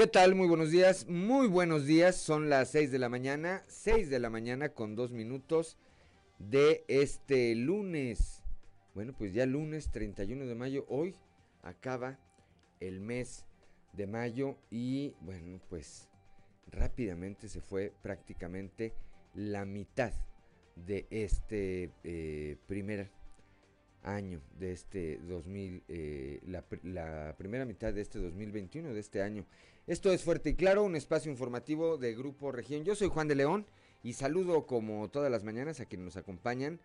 ¿Qué tal? Muy buenos días, muy buenos días. Son las 6 de la mañana, 6 de la mañana con dos minutos de este lunes. Bueno, pues ya lunes 31 de mayo, hoy acaba el mes de mayo y bueno, pues rápidamente se fue prácticamente la mitad de este eh, primer año de este 2000, eh, la, primera mitad de este 2021, de este año. Esto es Fuerte y Claro, un espacio informativo de Grupo Región. Yo soy Juan de León y saludo como todas las mañanas a quienes nos acompañan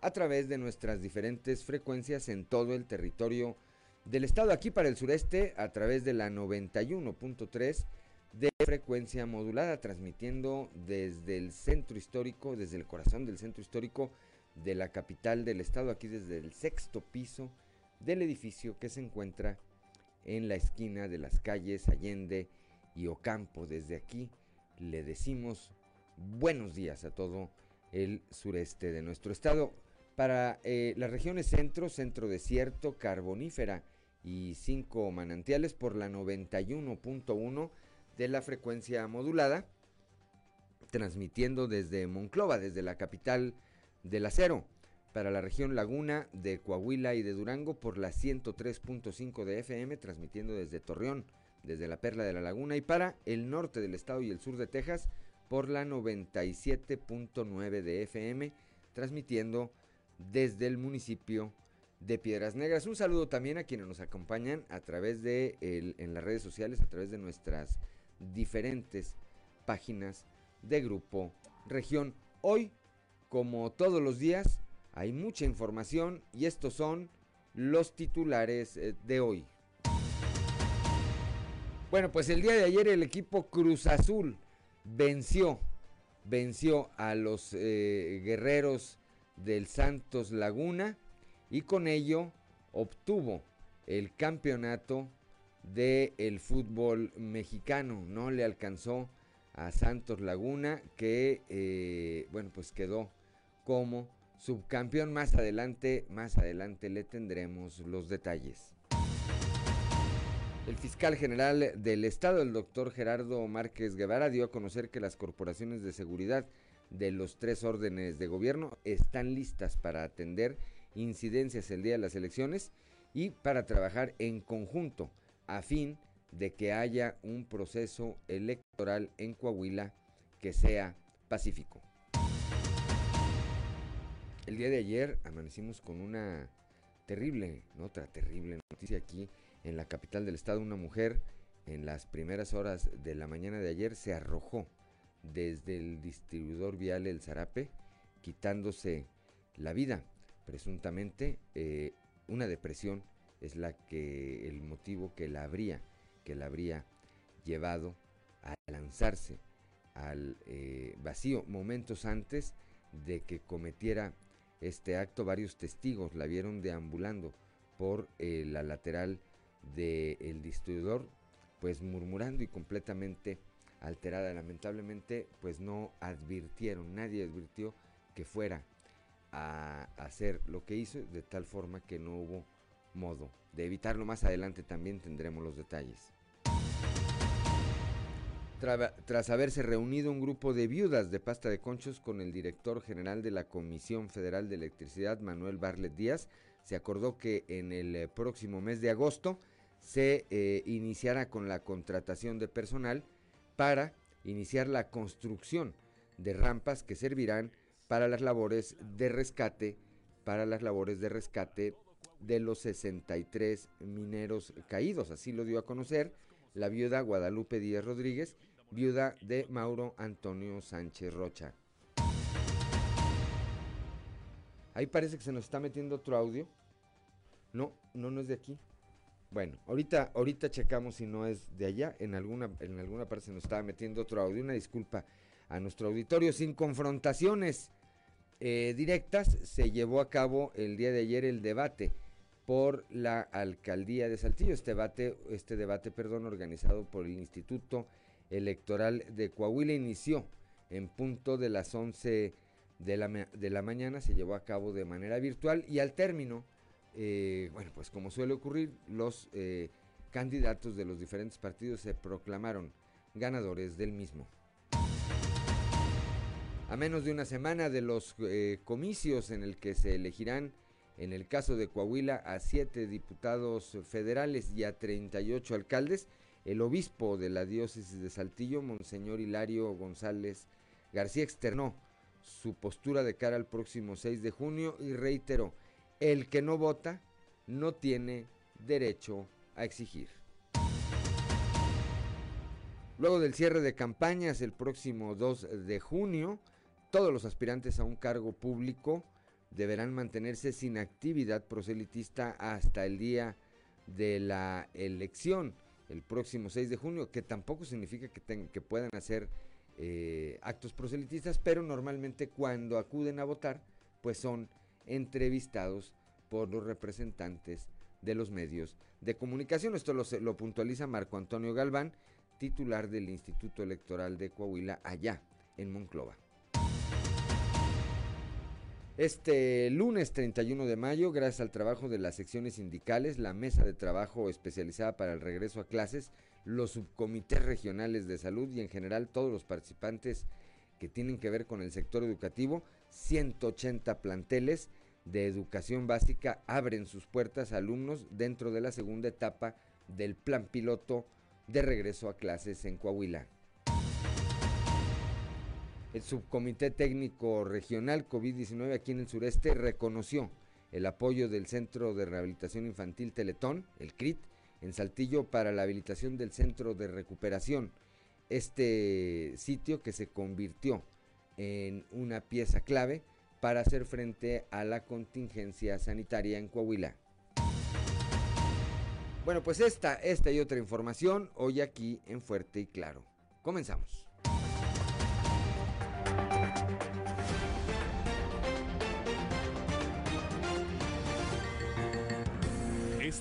a través de nuestras diferentes frecuencias en todo el territorio del estado. Aquí para el sureste a través de la 91.3 de frecuencia modulada, transmitiendo desde el centro histórico, desde el corazón del centro histórico de la capital del estado, aquí desde el sexto piso del edificio que se encuentra en la esquina de las calles Allende y Ocampo. Desde aquí le decimos buenos días a todo el sureste de nuestro estado. Para eh, las regiones centro, centro desierto, carbonífera y cinco manantiales por la 91.1 de la frecuencia modulada, transmitiendo desde Monclova, desde la capital del acero para la región Laguna de Coahuila y de Durango por la 103.5 de FM, transmitiendo desde Torreón, desde la Perla de la Laguna, y para el norte del estado y el sur de Texas por la 97.9 de FM, transmitiendo desde el municipio de Piedras Negras. Un saludo también a quienes nos acompañan a través de en las redes sociales, a través de nuestras diferentes páginas de Grupo Región. Hoy, como todos los días, hay mucha información y estos son los titulares eh, de hoy. Bueno, pues el día de ayer el equipo Cruz Azul venció, venció a los eh, guerreros del Santos Laguna y con ello obtuvo el campeonato del fútbol mexicano. No le alcanzó a Santos Laguna que, eh, bueno, pues quedó como subcampeón. Más adelante, más adelante le tendremos los detalles. El fiscal general del estado, el doctor Gerardo Márquez Guevara, dio a conocer que las corporaciones de seguridad de los tres órdenes de gobierno están listas para atender incidencias el día de las elecciones y para trabajar en conjunto a fin de que haya un proceso electoral en Coahuila que sea pacífico. El día de ayer amanecimos con una terrible, otra terrible noticia aquí en la capital del estado. Una mujer en las primeras horas de la mañana de ayer se arrojó desde el distribuidor vial El Zarape, quitándose la vida. Presuntamente eh, una depresión es la que el motivo que la habría, que la habría llevado a lanzarse al eh, vacío momentos antes de que cometiera este acto varios testigos la vieron deambulando por eh, la lateral del distribuidor, pues murmurando y completamente alterada. Lamentablemente, pues no advirtieron, nadie advirtió que fuera a hacer lo que hizo, de tal forma que no hubo modo de evitarlo. Más adelante también tendremos los detalles tras haberse reunido un grupo de viudas de pasta de conchos con el director general de la Comisión Federal de Electricidad, Manuel Barlet Díaz, se acordó que en el eh, próximo mes de agosto se eh, iniciará con la contratación de personal para iniciar la construcción de rampas que servirán para las labores de rescate, para las labores de rescate de los 63 mineros caídos. Así lo dio a conocer la viuda Guadalupe Díaz Rodríguez, viuda de Mauro Antonio Sánchez Rocha. Ahí parece que se nos está metiendo otro audio. No, no, no es de aquí. Bueno, ahorita, ahorita checamos si no es de allá. En alguna, en alguna parte se nos estaba metiendo otro audio. Una disculpa a nuestro auditorio. Sin confrontaciones eh, directas, se llevó a cabo el día de ayer el debate por la alcaldía de Saltillo. Este debate, este debate, perdón, organizado por el Instituto Electoral de Coahuila inició en punto de las 11 de la, de la mañana, se llevó a cabo de manera virtual y al término, eh, bueno, pues como suele ocurrir, los eh, candidatos de los diferentes partidos se proclamaron ganadores del mismo. A menos de una semana de los eh, comicios en el que se elegirán, en el caso de Coahuila, a siete diputados federales y a 38 alcaldes, el obispo de la diócesis de Saltillo, Monseñor Hilario González García, externó su postura de cara al próximo 6 de junio y reiteró, el que no vota no tiene derecho a exigir. Luego del cierre de campañas el próximo 2 de junio, todos los aspirantes a un cargo público deberán mantenerse sin actividad proselitista hasta el día de la elección, el próximo 6 de junio, que tampoco significa que, que puedan hacer eh, actos proselitistas, pero normalmente cuando acuden a votar, pues son entrevistados por los representantes de los medios de comunicación. Esto lo, lo puntualiza Marco Antonio Galván, titular del Instituto Electoral de Coahuila, allá en Monclova. Este lunes 31 de mayo, gracias al trabajo de las secciones sindicales, la mesa de trabajo especializada para el regreso a clases, los subcomités regionales de salud y en general todos los participantes que tienen que ver con el sector educativo, 180 planteles de educación básica abren sus puertas a alumnos dentro de la segunda etapa del plan piloto de regreso a clases en Coahuila. El Subcomité Técnico Regional COVID-19 aquí en el sureste reconoció el apoyo del Centro de Rehabilitación Infantil Teletón, el CRIT, en Saltillo para la habilitación del Centro de Recuperación. Este sitio que se convirtió en una pieza clave para hacer frente a la contingencia sanitaria en Coahuila. Bueno, pues esta, esta y otra información hoy aquí en Fuerte y Claro. Comenzamos.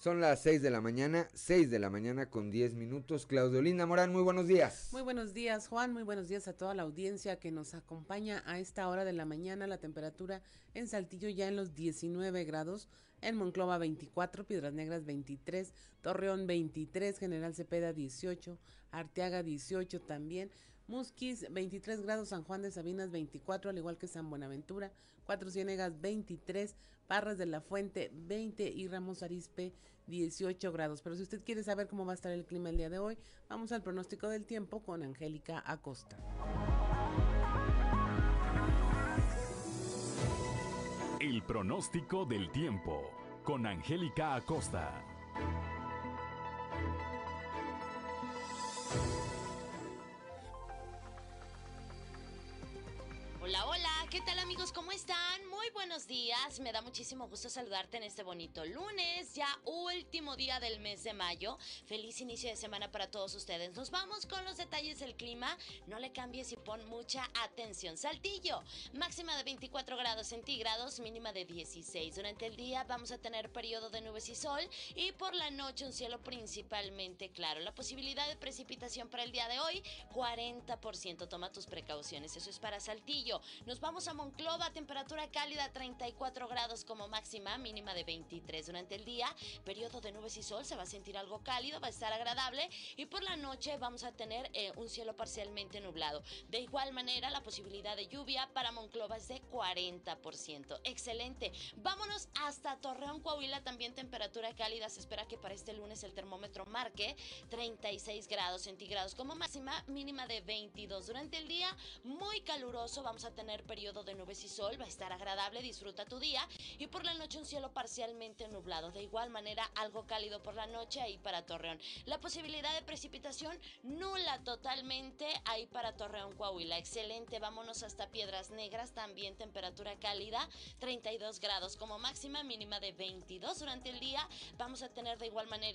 Son las 6 de la mañana, 6 de la mañana con 10 minutos. Claudio Linda Morán, muy buenos días. Muy buenos días, Juan. Muy buenos días a toda la audiencia que nos acompaña a esta hora de la mañana. La temperatura en Saltillo ya en los 19 grados, en Monclova 24, Piedras Negras 23, Torreón 23, General Cepeda 18, Arteaga 18 también. Musquis 23 grados, San Juan de Sabinas 24, al igual que San Buenaventura, Cuatro Ciénegas 23, Parras de la Fuente 20 y Ramos Arispe 18 grados. Pero si usted quiere saber cómo va a estar el clima el día de hoy, vamos al pronóstico del tiempo con Angélica Acosta. El pronóstico del tiempo con Angélica Acosta. Hola, hola, ¿qué tal amigos? ¿Cómo están? Muy buenos días. Me da muchísimo gusto saludarte en este bonito lunes, ya último día del mes de mayo. Feliz inicio de semana para todos ustedes. Nos vamos con los detalles del clima. No le cambies y pon mucha atención. Saltillo, máxima de 24 grados centígrados, mínima de 16. Durante el día vamos a tener periodo de nubes y sol y por la noche un cielo principalmente claro. La posibilidad de precipitación para el día de hoy, 40%. Toma tus precauciones. Eso es para Saltillo. Nos vamos a Monclova, temperatura cálida 34 grados como máxima, mínima de 23 durante el día. Periodo de nubes y sol, se va a sentir algo cálido, va a estar agradable y por la noche vamos a tener eh, un cielo parcialmente nublado. De igual manera, la posibilidad de lluvia para Monclova es de 40%. Excelente. Vámonos hasta Torreón, Coahuila, también temperatura cálida. Se espera que para este lunes el termómetro marque 36 grados centígrados como máxima, mínima de 22 durante el día. Muy caluroso, vamos a tener periodo de nubes y sol, va a estar agradable, disfruta tu día y por la noche un cielo parcialmente nublado. De igual manera, algo cálido por la noche ahí para Torreón. La posibilidad de precipitación nula totalmente ahí para Torreón, Coahuila. Excelente, vámonos hasta Piedras Negras, también temperatura cálida, 32 grados como máxima, mínima de 22 durante el día. Vamos a tener de igual manera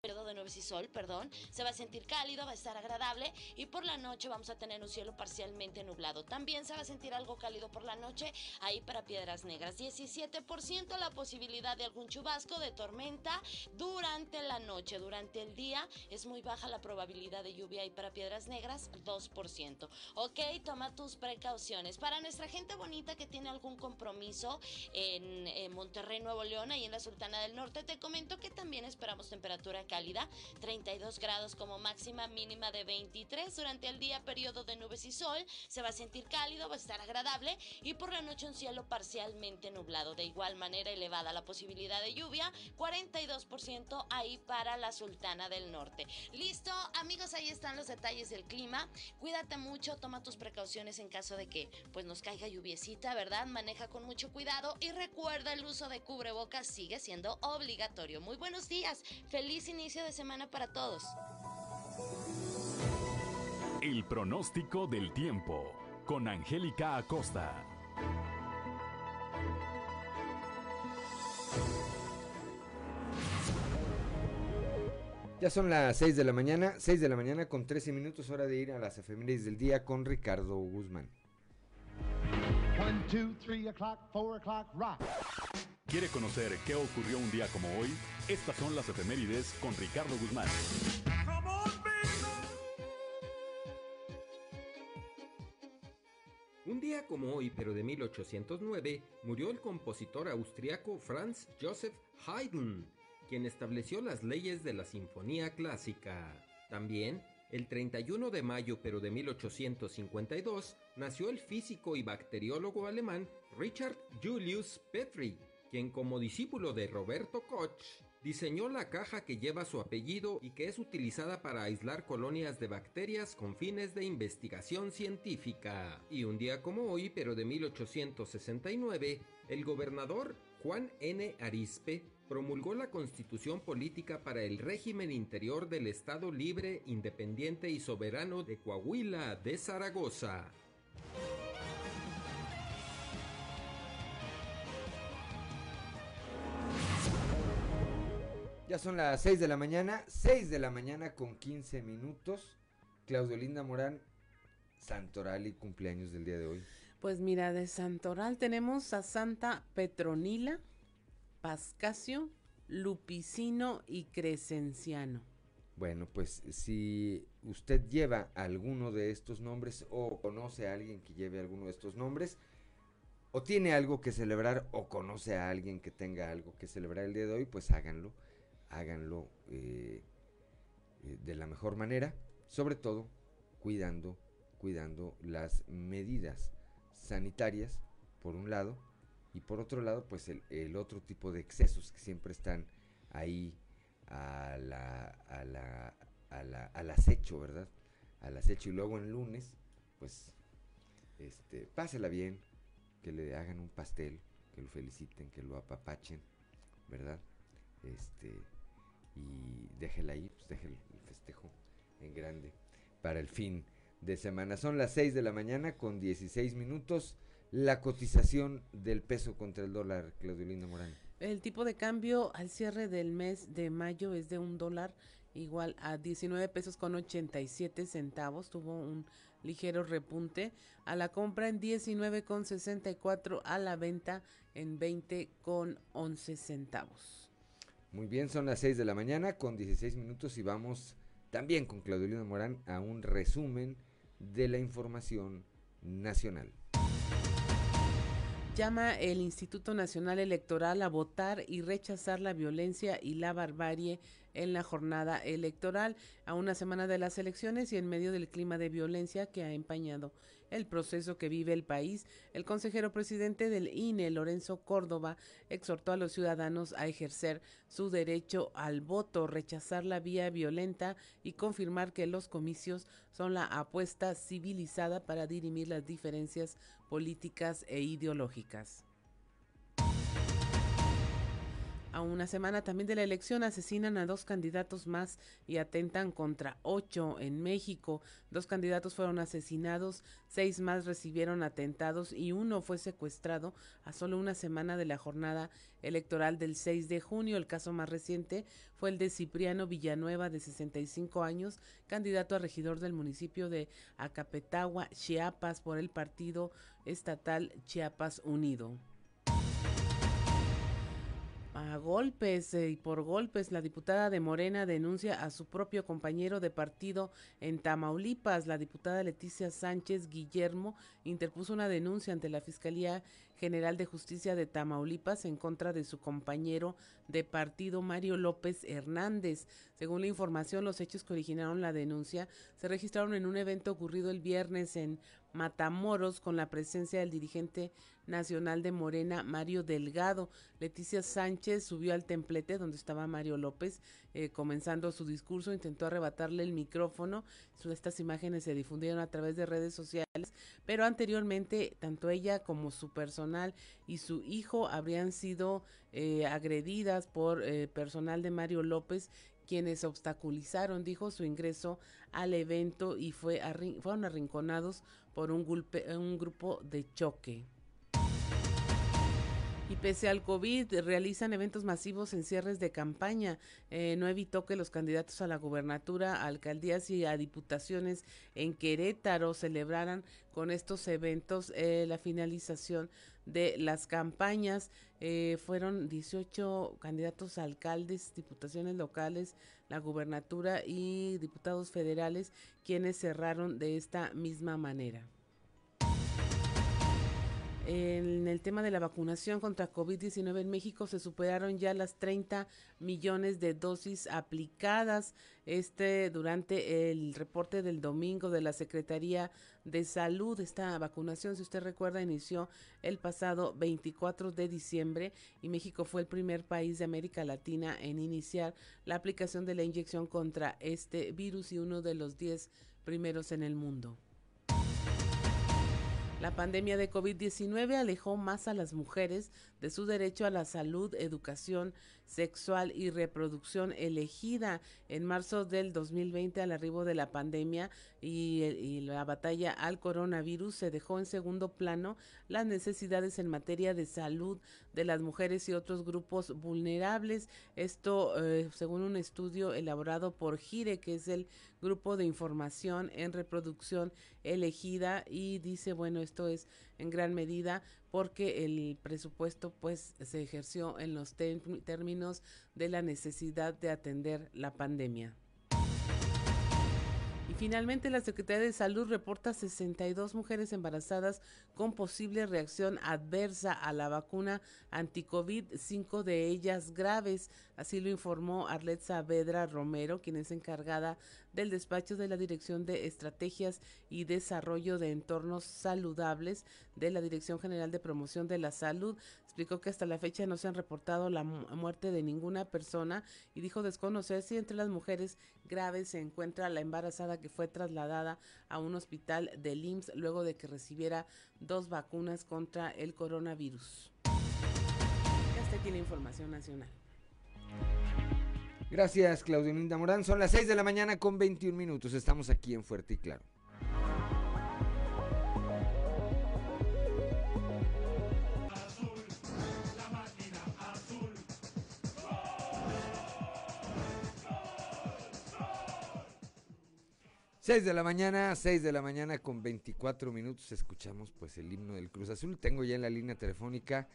periodo de nubes y sol, perdón. Se va a sentir cálido, va a estar agradable y por la noche vamos a tener un cielo parcialmente nublado. También se va a sentir algo cálido por la noche ahí para Piedras Negras. 17% la posibilidad de algún chubasco de tormenta durante la noche. Durante el día es muy baja la probabilidad de lluvia ahí para Piedras Negras, 2%. Ok, toma tus precauciones. Para nuestra gente bonita que tiene algún compromiso en, Monterrey, Nuevo León, ahí en la Sultana del Norte, te comento que también esperamos temperatura cálida, 32 grados como máxima, mínima de 23 durante el día, periodo de nubes y sol, se va a sentir cálido, va a estar agradable y por la noche un cielo parcialmente nublado. De igual manera elevada la posibilidad de lluvia, 42% ahí para la Sultana del Norte. Listo, amigos, ahí están los detalles del clima. Cuídate mucho, toma tus precauciones en caso de que pues nos caiga lluviecita, ¿verdad? Maneja con mucho cuidado y recuerda el uso de cubrebocas sigue siendo obligatorio. Muy buenos días. Feliz inicio de semana para todos. El pronóstico del tiempo con Angélica Acosta. Ya son las 6 de la mañana, 6 de la mañana con 13 minutos, hora de ir a las efemérides del día con Ricardo Guzmán. One, two, three o'clock, four o'clock, rock. ¿Quiere conocer qué ocurrió un día como hoy? Estas son las efemérides con Ricardo Guzmán. Un día como hoy, pero de 1809, murió el compositor austriaco Franz Joseph Haydn, quien estableció las leyes de la sinfonía clásica. También, el 31 de mayo, pero de 1852, nació el físico y bacteriólogo alemán Richard Julius Petri, quien como discípulo de Roberto Koch diseñó la caja que lleva su apellido y que es utilizada para aislar colonias de bacterias con fines de investigación científica. Y un día como hoy, pero de 1869, el gobernador Juan N. Arispe promulgó la constitución política para el régimen interior del Estado libre, independiente y soberano de Coahuila de Zaragoza. Ya son las 6 de la mañana, 6 de la mañana con 15 minutos. Claudio Linda Morán, Santoral y cumpleaños del día de hoy. Pues mira, de Santoral tenemos a Santa Petronila, Pascasio, Lupicino y Crescenciano. Bueno, pues si usted lleva alguno de estos nombres o conoce a alguien que lleve alguno de estos nombres, o tiene algo que celebrar o conoce a alguien que tenga algo que celebrar el día de hoy, pues háganlo, háganlo eh, eh, de la mejor manera, sobre todo cuidando, cuidando las medidas sanitarias, por un lado, y por otro lado, pues el, el otro tipo de excesos que siempre están ahí a la, a la, al acecho, ¿verdad? Al acecho y luego en lunes, pues, este, pásela bien, que le hagan un pastel, que lo feliciten, que lo apapachen, ¿verdad? Este, y déjela ahí, pues déjela el festejo en grande para el fin de semana. Son las 6 de la mañana con 16 minutos. La cotización del peso contra el dólar, Claudio Linda Morán. El tipo de cambio al cierre del mes de mayo es de un dólar igual a 19 pesos con 87 centavos. Tuvo un ligero repunte. A la compra en 19 con 64, a la venta en 20 con 11 centavos. Muy bien, son las 6 de la mañana con 16 minutos y vamos también con Claudio Morán a un resumen de la información nacional. Llama el Instituto Nacional Electoral a votar y rechazar la violencia y la barbarie en la jornada electoral a una semana de las elecciones y en medio del clima de violencia que ha empañado el proceso que vive el país. El consejero presidente del INE, Lorenzo Córdoba, exhortó a los ciudadanos a ejercer su derecho al voto, rechazar la vía violenta y confirmar que los comicios son la apuesta civilizada para dirimir las diferencias políticas e ideológicas. A una semana también de la elección asesinan a dos candidatos más y atentan contra ocho en México. Dos candidatos fueron asesinados, seis más recibieron atentados y uno fue secuestrado a solo una semana de la jornada electoral del 6 de junio. El caso más reciente fue el de Cipriano Villanueva, de 65 años, candidato a regidor del municipio de Acapetagua, Chiapas, por el partido estatal Chiapas Unido a golpes eh, y por golpes, la diputada de Morena denuncia a su propio compañero de partido en Tamaulipas. La diputada Leticia Sánchez Guillermo interpuso una denuncia ante la Fiscalía General de Justicia de Tamaulipas en contra de su compañero de partido Mario López Hernández. Según la información, los hechos que originaron la denuncia se registraron en un evento ocurrido el viernes en Matamoros con la presencia del dirigente nacional de Morena, Mario Delgado. Leticia Sánchez subió al templete donde estaba Mario López, eh, comenzando su discurso, intentó arrebatarle el micrófono. Estas imágenes se difundieron a través de redes sociales, pero anteriormente tanto ella como su personal y su hijo habrían sido eh, agredidas por eh, personal de Mario López quienes obstaculizaron, dijo, su ingreso al evento y fue fueron arrinconados por un, un grupo de choque. Y pese al COVID, realizan eventos masivos en cierres de campaña. Eh, no evitó que los candidatos a la gubernatura, alcaldías y a diputaciones en Querétaro celebraran con estos eventos eh, la finalización de las campañas. Eh, fueron 18 candidatos a alcaldes, diputaciones locales, la gubernatura y diputados federales quienes cerraron de esta misma manera. En el tema de la vacunación contra COVID-19 en México se superaron ya las 30 millones de dosis aplicadas. Este durante el reporte del domingo de la Secretaría de Salud. Esta vacunación, si usted recuerda, inició el pasado 24 de diciembre y México fue el primer país de América Latina en iniciar la aplicación de la inyección contra este virus y uno de los 10 primeros en el mundo. La pandemia de COVID-19 alejó más a las mujeres de su derecho a la salud, educación sexual y reproducción elegida en marzo del 2020 al arribo de la pandemia y, la batalla al coronavirus se dejó en segundo plano las necesidades en materia de salud de las mujeres y otros grupos vulnerables. Esto eh, según un estudio elaborado por GIRE, que es el grupo de información en reproducción elegida y dice, bueno, esto es en gran medida porque el presupuesto pues se ejerció en los términos de la necesidad de atender la pandemia. Finalmente la Secretaría de Salud reporta 62 mujeres embarazadas con posible reacción adversa a la vacuna anticovid, cinco de ellas graves. Así lo informó Arlet Saavedra Romero, quien es encargada del despacho de la Dirección de Estrategias y Desarrollo de Entornos Saludables de la Dirección General de Promoción de la Salud. Explicó que hasta la fecha no se han reportado la muerte de ninguna persona y dijo desconocer si entre las mujeres graves se encuentra la embarazada que fue trasladada a un hospital del IMSS luego de que recibiera dos vacunas contra el coronavirus. Hasta aquí la información nacional. Gracias, Claudio Linda Morán. Son las 6 de la mañana con 21 minutos. Estamos aquí en Fuerte y Claro. Seis de la mañana, 6 de la mañana con 24 minutos escuchamos pues el himno del Cruz Azul. Tengo ya en la línea telefónica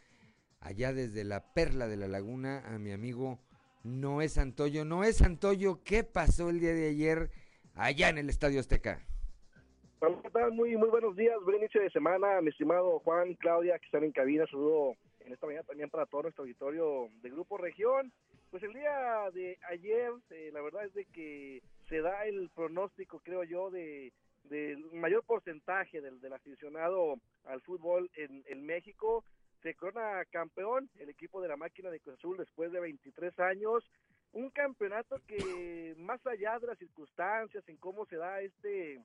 allá desde la Perla de la Laguna a mi amigo no es Santoyo. No es Santoyo, ¿qué pasó el día de ayer allá en el Estadio Azteca? Muy, muy buenos días, buen inicio de semana, mi estimado Juan, Claudia, que están en cabina, saludo en esta mañana también para todo nuestro auditorio de Grupo Región. Pues el día de ayer, eh, la verdad es de que se da el pronóstico, creo yo, de del mayor porcentaje del, aficionado al fútbol en, en México se corona campeón el equipo de la máquina de Cruz Azul después de 23 años. Un campeonato que más allá de las circunstancias, en cómo se da este,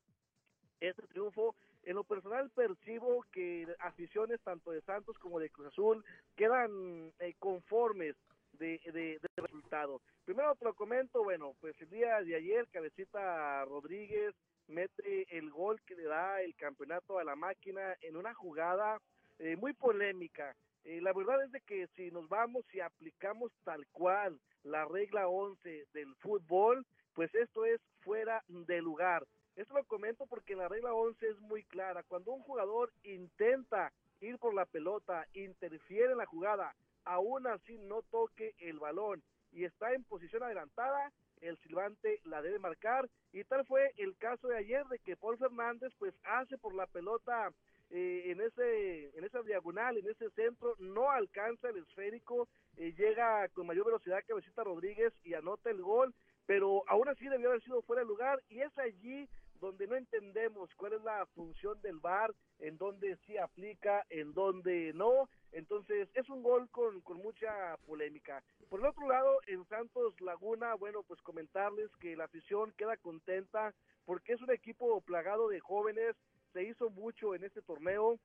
este triunfo, en lo personal percibo que aficiones tanto de Santos como de Cruz Azul quedan eh, conformes de, de, resultado. Primero te lo comento, bueno, pues el día de ayer Cabecita Rodríguez mete el gol que le da el campeonato a la máquina en una jugada eh, muy polémica. Eh, la verdad es de que si nos vamos y aplicamos tal cual la regla 11 del fútbol, pues esto es fuera de lugar. Esto lo comento porque la regla 11 es muy clara. Cuando un jugador intenta ir por la pelota, interfiere en la jugada, aún así no toque el balón. Y está en posición adelantada, el silbante la debe marcar. Y tal fue el caso de ayer de que Paul Fernández pues hace por la pelota eh, en ese en esa diagonal, en ese centro, no alcanza el esférico, eh, llega con mayor velocidad que Cabecita Rodríguez y anota el gol, pero aún así debió haber sido fuera de lugar y es allí donde no entendemos cuál es la función del VAR, en donde sí aplica, en donde no. Entonces, es un gol con, con mucha polémica. Por el otro lado, en Santos Laguna, bueno, pues comentarles que la afición queda contenta porque es un equipo plagado de jóvenes, se hizo mucho en este torneo,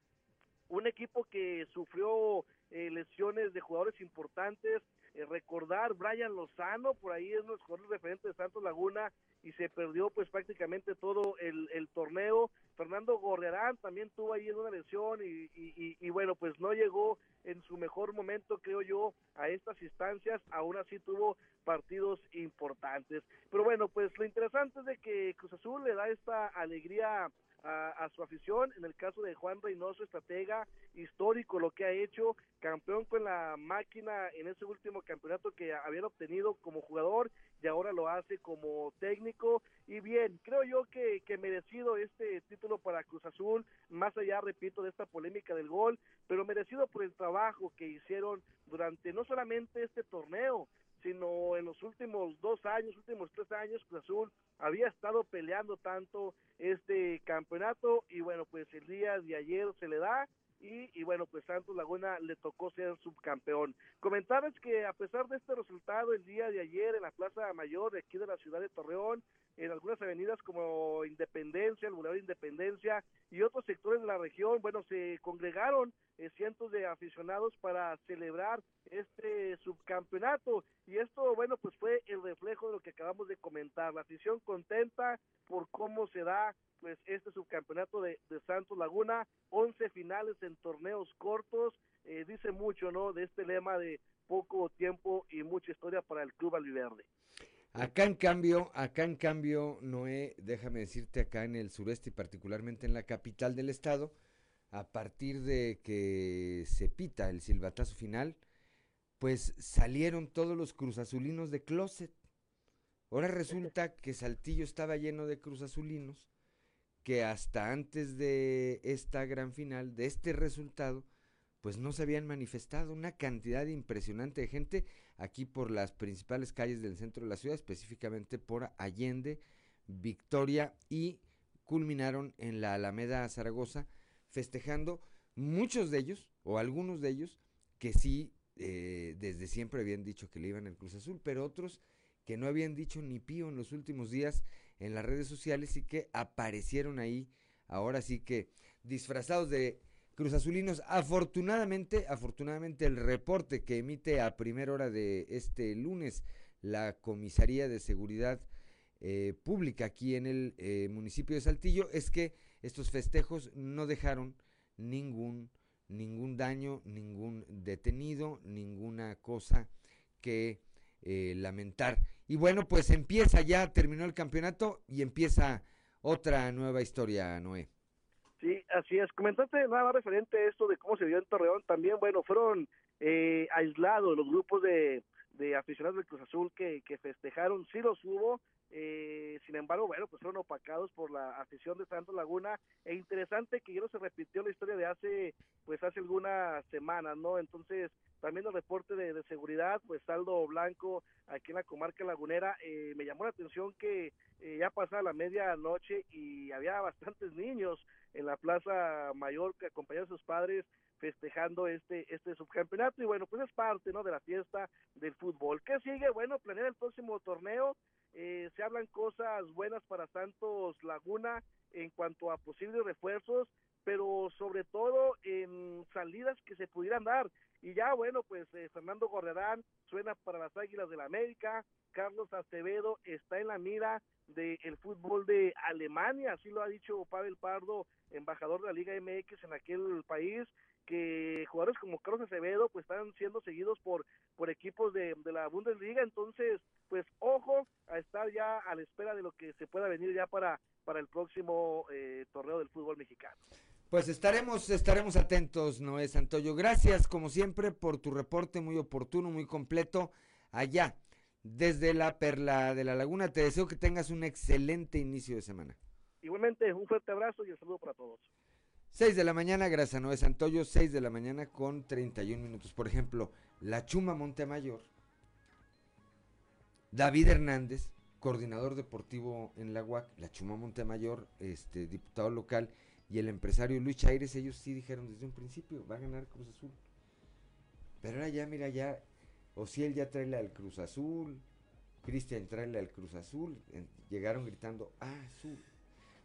un equipo que sufrió eh, lesiones de jugadores importantes, eh, recordar Brian Lozano, por ahí es nuestro referente de Santos Laguna y se perdió pues prácticamente todo el, torneo. Fernando Gorriarán también tuvo ahí una lesión y, y, y, bueno, pues no llegó en su mejor momento, creo yo, a estas instancias, aún así tuvo partidos importantes. Pero bueno, pues lo interesante es de que Cruz Azul le da esta alegría a, su afición. En el caso de Juan Reynoso, estratega histórico, lo que ha hecho, campeón con la máquina en ese último campeonato que habían obtenido como jugador y ahora lo hace como técnico. Y bien, creo yo que, que merecido este título para Cruz Azul, más allá, repito, de esta polémica del gol, pero merecido por el trabajo que hicieron durante no solamente este torneo, sino en los últimos dos años, últimos tres años, Cruz Azul había estado peleando tanto este campeonato y bueno, pues el día de ayer se le da y, y, bueno, pues Santos Laguna le tocó ser subcampeón. Comentarles que a pesar de este resultado el día de ayer en la Plaza Mayor de aquí de la ciudad de Torreón, en algunas avenidas como Independencia, el Boulevard Independencia y otros sectores de la región, bueno, se congregaron eh, cientos de aficionados para celebrar este subcampeonato. Y esto, bueno, pues fue el reflejo de lo que acabamos de comentar, la afición contenta por cómo se da pues este subcampeonato de, de Santos Laguna, 11 finales en torneos cortos, eh, dice mucho, ¿no? De este lema de poco tiempo y mucha historia para el Club Albiverde. Acá en cambio, acá en cambio, Noé, déjame decirte, acá en el sureste y particularmente en la capital del estado, a partir de que se pita el silbatazo final, pues salieron todos los cruzazulinos de closet. Ahora resulta que Saltillo estaba lleno de cruzazulinos, que hasta antes de esta gran final, de este resultado, pues no se habían manifestado una cantidad impresionante de gente aquí por las principales calles del centro de la ciudad, específicamente por Allende, Victoria y culminaron en la Alameda Zaragoza festejando muchos de ellos o algunos de ellos que sí eh, desde siempre habían dicho que le iban al Cruz Azul, pero otros que no habían dicho ni pío en los últimos días en las redes sociales y que aparecieron ahí ahora sí que disfrazados de Cruz Azulinos. Afortunadamente, afortunadamente el reporte que emite a primera hora de este lunes la Comisaría de Seguridad eh, Pública aquí en el eh, municipio de Saltillo es que estos festejos no dejaron ningún ningún daño, ningún detenido, ninguna cosa que eh, lamentar. Y bueno, pues empieza ya, terminó el campeonato y empieza otra nueva historia, Noé. Sí, así es. Comentaste nada más referente a esto de cómo se dio en Torreón. También, bueno, fueron eh, aislados los grupos de, de aficionados del Cruz Azul que, que festejaron. Sí los hubo, eh, sin embargo, bueno, pues fueron opacados por la afición de Santos Laguna. E interesante que ya no se repitió la historia de hace, pues hace algunas semanas, ¿no? Entonces, también el reporte de, de seguridad, pues saldo blanco aquí en la comarca lagunera, eh, me llamó la atención que eh, ya pasaba la medianoche y había bastantes niños en la Plaza Mayor que acompañaban a sus padres festejando este este subcampeonato. Y bueno pues es parte no de la fiesta del fútbol. ¿qué sigue? bueno planear el próximo torneo. Eh, se hablan cosas buenas para Santos Laguna en cuanto a posibles refuerzos pero sobre todo en salidas que se pudieran dar Y ya, bueno, pues eh, Fernando Gorrerán suena para las Águilas de la América, Carlos Acevedo está en la mira del fútbol de Alemania, así lo ha dicho Pavel Pardo, embajador de la Liga MX en aquel país, que jugadores como Carlos Acevedo pues están siendo seguidos por por equipos de, de la Bundesliga, entonces pues ojo a estar ya a la espera de lo que se pueda venir ya para para el próximo eh, torneo del fútbol mexicano. Pues estaremos, estaremos atentos, Noé Santoyo. Gracias, como siempre, por tu reporte muy oportuno, muy completo. Allá, desde la Perla de la Laguna, te deseo que tengas un excelente inicio de semana. Igualmente, un fuerte abrazo y un saludo para todos. 6 de la mañana, gracias a Noé Santoyo, 6 de la mañana con 31 minutos. Por ejemplo, la Chuma Montemayor, David Hernández, coordinador deportivo en la UAC, la Chuma Montemayor, este, diputado local, y el empresario Luis Chaires, ellos sí dijeron desde un principio, va a ganar Cruz Azul. Pero ahora ya, mira, ya, o si él ya trae la del Cruz Azul, Cristian trae la del Cruz Azul, llegaron gritando, ah, azul.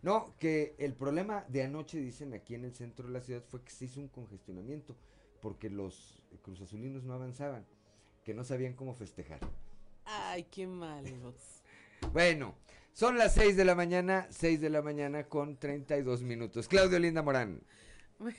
No, que el problema de anoche, dicen aquí en el centro de la ciudad, fue que se hizo un congestionamiento, porque los Cruz Azulinos no avanzaban, que no sabían cómo festejar. Ay, qué malos. bueno, son las 6 de la mañana, 6 de la mañana con 32 minutos. Claudio Linda Morán. Bueno,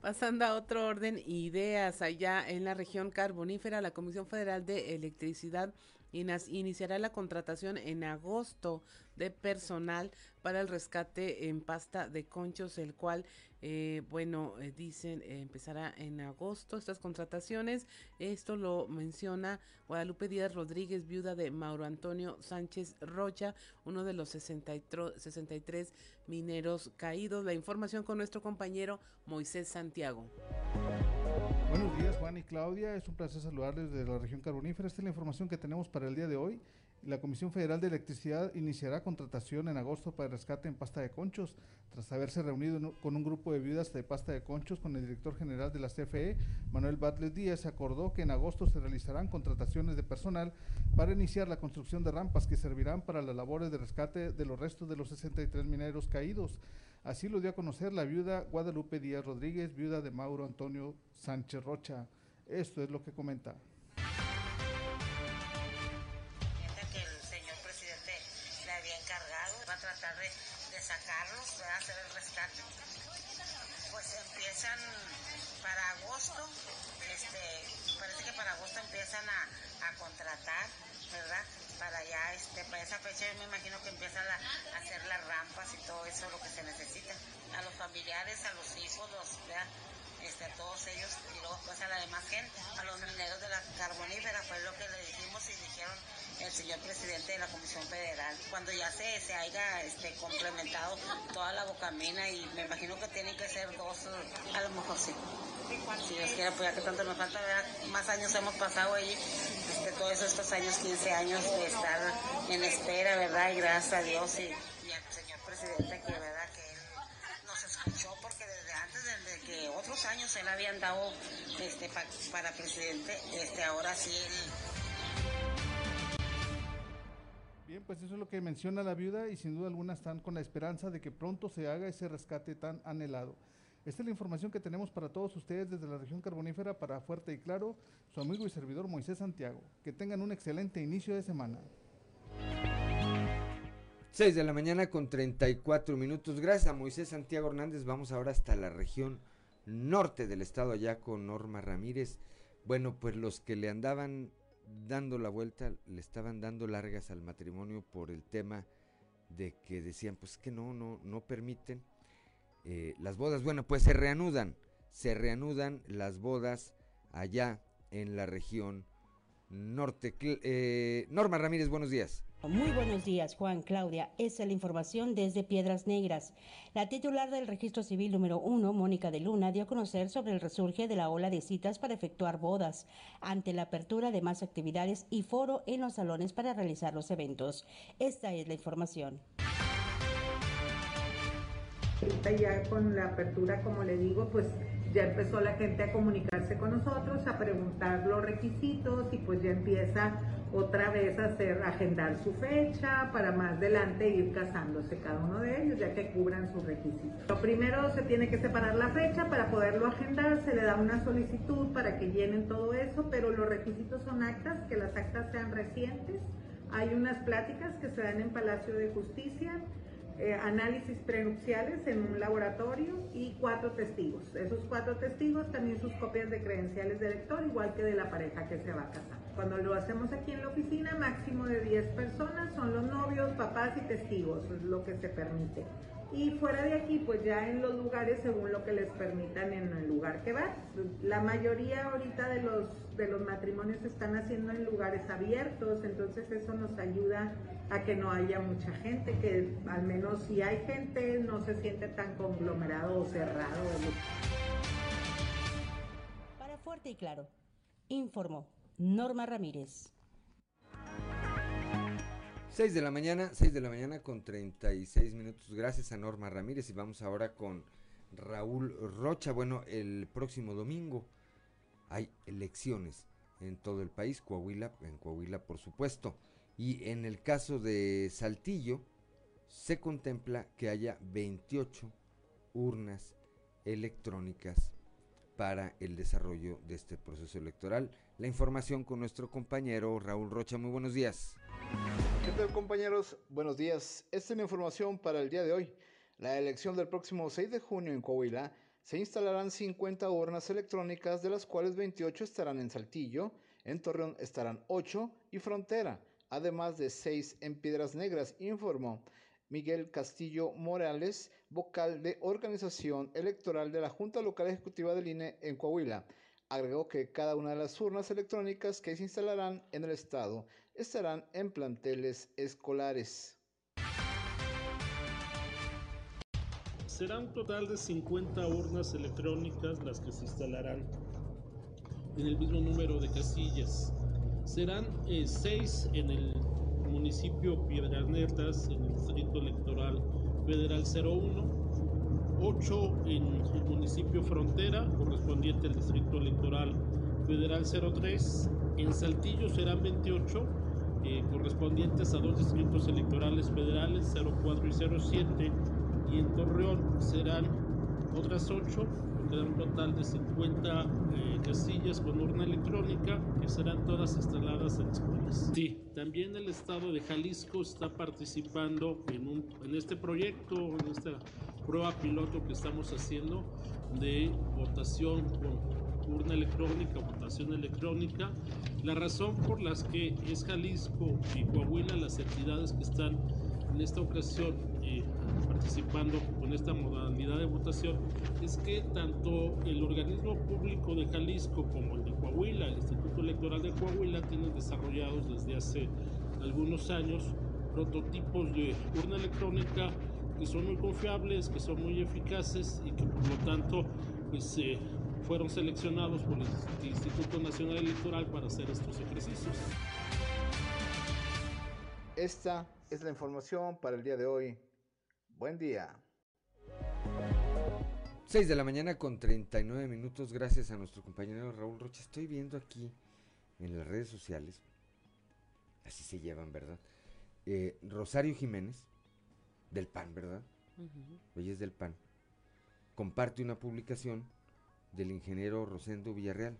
pasando a otro orden, ideas allá en la región carbonífera, la Comisión Federal de Electricidad iniciará la contratación en agosto de personal para el rescate en pasta de conchos, el cual, eh, bueno, eh, dicen eh, empezará en agosto estas contrataciones. Esto lo menciona Guadalupe Díaz Rodríguez, viuda de Mauro Antonio Sánchez Rocha, uno de los 63 mineros caídos. La información con nuestro compañero Moisés Santiago. Buenos días, Juan y Claudia. Es un placer saludarles de la región carbonífera. Esta es la información que tenemos para el día de hoy. La Comisión Federal de Electricidad iniciará contratación en agosto para el rescate en pasta de conchos, tras haberse reunido con un grupo de viudas de pasta de conchos con el director general de la CFE, Manuel Batles Díaz, acordó que en agosto se realizarán contrataciones de personal para iniciar la construcción de rampas que servirán para las labores de rescate de los restos de los 63 mineros caídos. Así lo dio a conocer la viuda Guadalupe Díaz Rodríguez, viuda de Mauro Antonio Sánchez Rocha. Esto es lo que comenta. Agosto, este, parece que para agosto empiezan a, contratar, ¿verdad? Para ya, este, para esa fecha yo me imagino que empiezan a, hacer las rampas y todo eso, lo que se necesita. A los familiares, a los hijos, los, Este, a todos ellos y luego pues a la demás gente, a los mineros de la carbonífera, fue lo que le dijimos y dijeron el señor presidente de la Comisión Federal. Cuando ya se, se haya este, complementado toda la bocamina y me imagino que tienen que ser dos, a lo mejor sí. Si Dios quiere, pues ya que tanto nos falta, más años hemos pasado allí, este, todos estos años, 15 años de estar en espera, ¿verdad? Y gracias a Dios y, al señor presidente que, ¿verdad? Que él nos escuchó porque desde antes, desde que otros años él había dado este, para presidente, este, ahora sí él Bien, pues eso es lo que menciona la viuda y sin duda alguna están con la esperanza de que pronto se haga ese rescate tan anhelado. Esta es la información que tenemos para todos ustedes desde la región carbonífera para Fuerte y Claro, su amigo y servidor Moisés Santiago. Que tengan un excelente inicio de semana. 6 de la mañana con 34 minutos. Gracias a Moisés Santiago Hernández. Vamos ahora hasta la región norte del estado, allá con Norma Ramírez. Bueno, pues los que le andaban dando la vuelta, le estaban dando largas al matrimonio por el tema de que decían, pues que no, no, no permiten eh, las bodas. Bueno, pues se reanudan, se reanudan las bodas allá en la región norte. Eh, Norma Ramírez, buenos días. Muy buenos días, Juan, Claudia. Esa es la información desde Piedras Negras. La titular del Registro Civil número 1, Mónica de Luna, dio a conocer sobre el resurge de la ola de citas para efectuar bodas, ante la apertura de más actividades y foro en los salones para realizar los eventos. Esta es la información. Ya con la apertura, como le digo, pues ya empezó la gente a comunicarse con nosotros, a preguntar los requisitos y pues ya empieza otra vez hacer, agendar su fecha para más adelante ir casándose cada uno de ellos, ya que cubran sus requisitos. Lo primero se tiene que separar la fecha para poderlo agendar, se le da una solicitud para que llenen todo eso, pero los requisitos son actas, que las actas sean recientes. Hay unas pláticas que se dan en Palacio de Justicia, eh, análisis prenupciales en un laboratorio y cuatro testigos. Esos cuatro testigos también sus copias de credenciales de elector, igual que de la pareja que se va a casar. Cuando lo hacemos aquí en la oficina, máximo de 10 personas son los novios, papás y testigos, es lo que se permite. Y fuera de aquí, pues ya en los lugares según lo que les permitan en el lugar que va. La mayoría ahorita de los, de los matrimonios se están haciendo en lugares abiertos, entonces eso nos ayuda a que no haya mucha gente, que al menos si hay gente no se siente tan conglomerado o cerrado. Para Fuerte y Claro, informó Norma Ramírez. 6 de la mañana, 6 de la mañana con 36 minutos. Gracias a Norma Ramírez y vamos ahora con Raúl Rocha. Bueno, el próximo domingo hay elecciones en todo el país, Coahuila, en Coahuila por supuesto. Y en el caso de Saltillo, se contempla que haya 28 urnas electrónicas para el desarrollo de este proceso electoral. La información con nuestro compañero Raúl Rocha. Muy buenos días. ¿Qué compañeros? Buenos días. Esta es la información para el día de hoy. La elección del próximo 6 de junio en Coahuila se instalarán 50 urnas electrónicas, de las cuales 28 estarán en Saltillo, en Torreón estarán 8 y Frontera, además de 6 en Piedras Negras, informó Miguel Castillo Morales, vocal de organización electoral de la Junta Local Ejecutiva del INE en Coahuila. Agregó que cada una de las urnas electrónicas que se instalarán en el estado estarán en planteles escolares. Será un total de 50 urnas electrónicas las que se instalarán en el mismo número de casillas. Serán 6 eh, en el municipio Piedras Netas, en el Distrito Electoral Federal 01, 8 en el municipio Frontera, correspondiente al Distrito Electoral Federal 03, en Saltillo serán 28, eh, correspondientes a dos distritos electorales federales 04 y 07, y en Torreón serán otras 8 queda un total de 50 eh, casillas con urna electrónica que serán todas instaladas en escuelas. Sí, también el estado de Jalisco está participando en este proyecto, en esta prueba piloto que estamos haciendo de votación con urna electrónica, votación electrónica. La razón por las que es Jalisco y Coahuila las entidades que están en esta ocasión eh, participando con esta modalidad de votación es que tanto el organismo público de Jalisco como el de Coahuila, el Instituto Electoral de Coahuila, tienen desarrollados desde hace algunos años prototipos de urna electrónica que son muy confiables, que son muy eficaces y que por lo tanto pues, eh, fueron seleccionados por el Instituto Nacional Electoral para hacer estos ejercicios. Esta es la información para el día de hoy. Buen día. 6 de la mañana con 39 minutos, gracias a nuestro compañero Raúl Rocha. Estoy viendo aquí en las redes sociales, así se llevan, ¿verdad? Eh, Rosario Jiménez, del PAN, ¿verdad? Ella es del PAN. Comparte una publicación del ingeniero Rosendo Villarreal,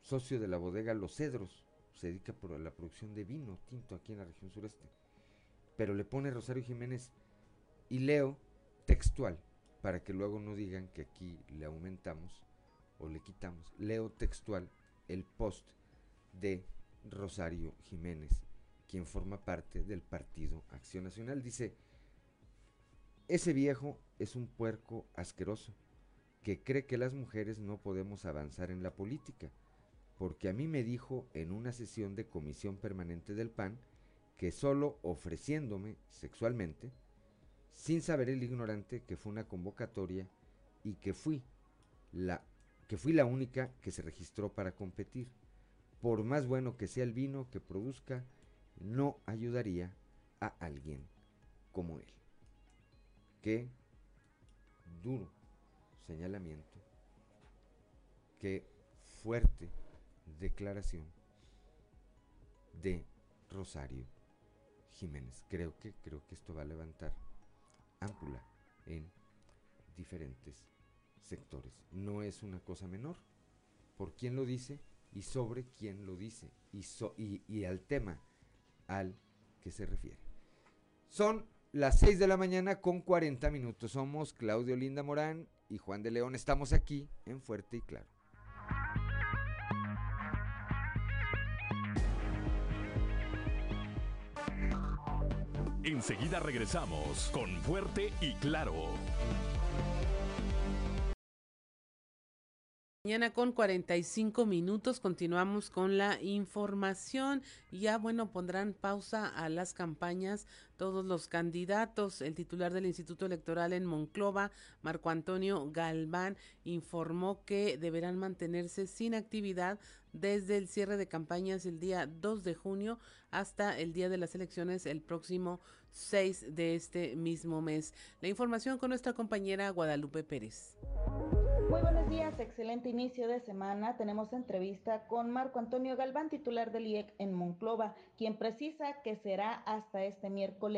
socio de la bodega Los Cedros, se dedica por la producción de vino tinto aquí en la región sureste. Pero le pone Rosario Jiménez y leo textual, para que luego no digan que aquí le aumentamos o le quitamos. Leo textual el post de Rosario Jiménez, quien forma parte del Partido Acción Nacional. Dice, ese viejo es un puerco asqueroso que cree que las mujeres no podemos avanzar en la política porque a mí me dijo en una sesión de comisión permanente del PAN que solo ofreciéndome sexualmente, sin saber el ignorante que fue una convocatoria y que fui la que fui la única que se registró para competir. Por más bueno que sea el vino que produzca, no ayudaría a alguien como él. Qué duro señalamiento, qué fuerte declaración de Rosario Jiménez. Creo que, creo que esto va a levantar ámpula en diferentes sectores. No es una cosa menor. ¿Por quién lo dice? Y sobre quién lo dice. Y, al tema al que se refiere. Son las 6 de la mañana con 40 minutos. Somos Claudio Linda Morán y Juan de León. Estamos aquí en Fuerte y Claro. Enseguida regresamos con Fuerte y Claro. Mañana con 45 minutos continuamos con la información. Ya bueno, pondrán pausa a las campañas todos los candidatos. El titular del Instituto Electoral en Monclova, Marco Antonio Galván, informó que deberán mantenerse sin actividad desde el cierre de campañas el día 2 de junio hasta el día de las elecciones el próximo 6 de este mismo mes. La información con nuestra compañera Guadalupe Pérez. Muy buenos días, excelente inicio de semana. Tenemos entrevista con Marco Antonio Galván, titular del IEC en Monclova, quien precisa que será hasta este miércoles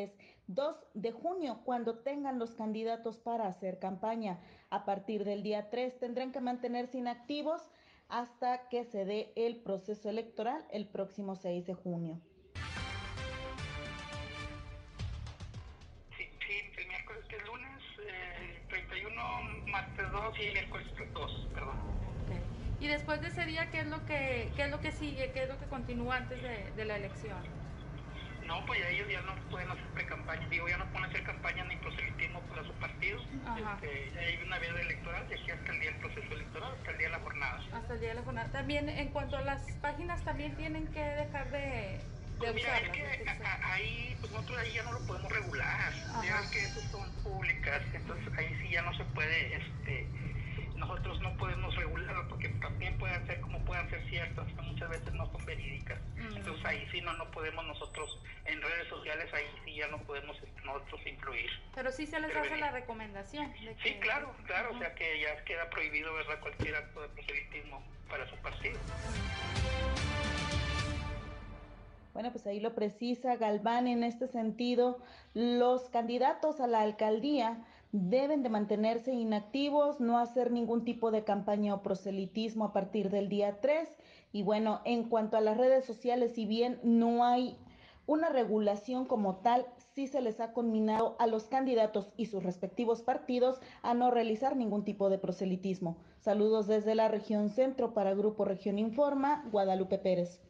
2 de junio cuando tengan los candidatos para hacer campaña. A partir del día 3 tendrán que mantenerse inactivos hasta que se dé el proceso electoral el próximo 6 de junio. martes 2 y miércoles 2, perdón. Y después de ese día, ¿qué es lo que, qué es lo que sigue? ¿Qué es lo que continúa antes de, de la elección? No, pues ya ellos ya no pueden hacer pre-campaña, digo, ya no pueden hacer campaña ni proselitismo para su partido. Este, hay una vía electoral y aquí hasta el día del proceso electoral, hasta el día de la jornada. Hasta el día de la jornada. También, en cuanto a las páginas, también tienen que dejar de, pues mira, es que ahí, pues nosotros ahí ya no lo podemos regular. Ya que esos son públicas, entonces ahí sí ya no se puede, este, nosotros no podemos regularlo porque también pueden ser como puedan ser ciertas, muchas veces no son verídicas. Entonces ahí sí no, no podemos nosotros, en redes sociales ahí sí ya no podemos este, nosotros influir. Pero sí se les hace la recomendación. De que... Sí, claro, claro, o sea que ya queda prohibido, ¿verdad?, cualquier acto de proselitismo para su partido. Bueno, pues ahí lo precisa Galván en este sentido. Los candidatos a la alcaldía deben de mantenerse inactivos, no hacer ningún tipo de campaña o proselitismo a partir del día 3. Y bueno, en cuanto a las redes sociales, si bien no hay una regulación como tal, sí se les ha conminado a los candidatos y sus respectivos partidos a no realizar ningún tipo de proselitismo. Saludos desde la región centro para Grupo Región Informa, Guadalupe Pérez.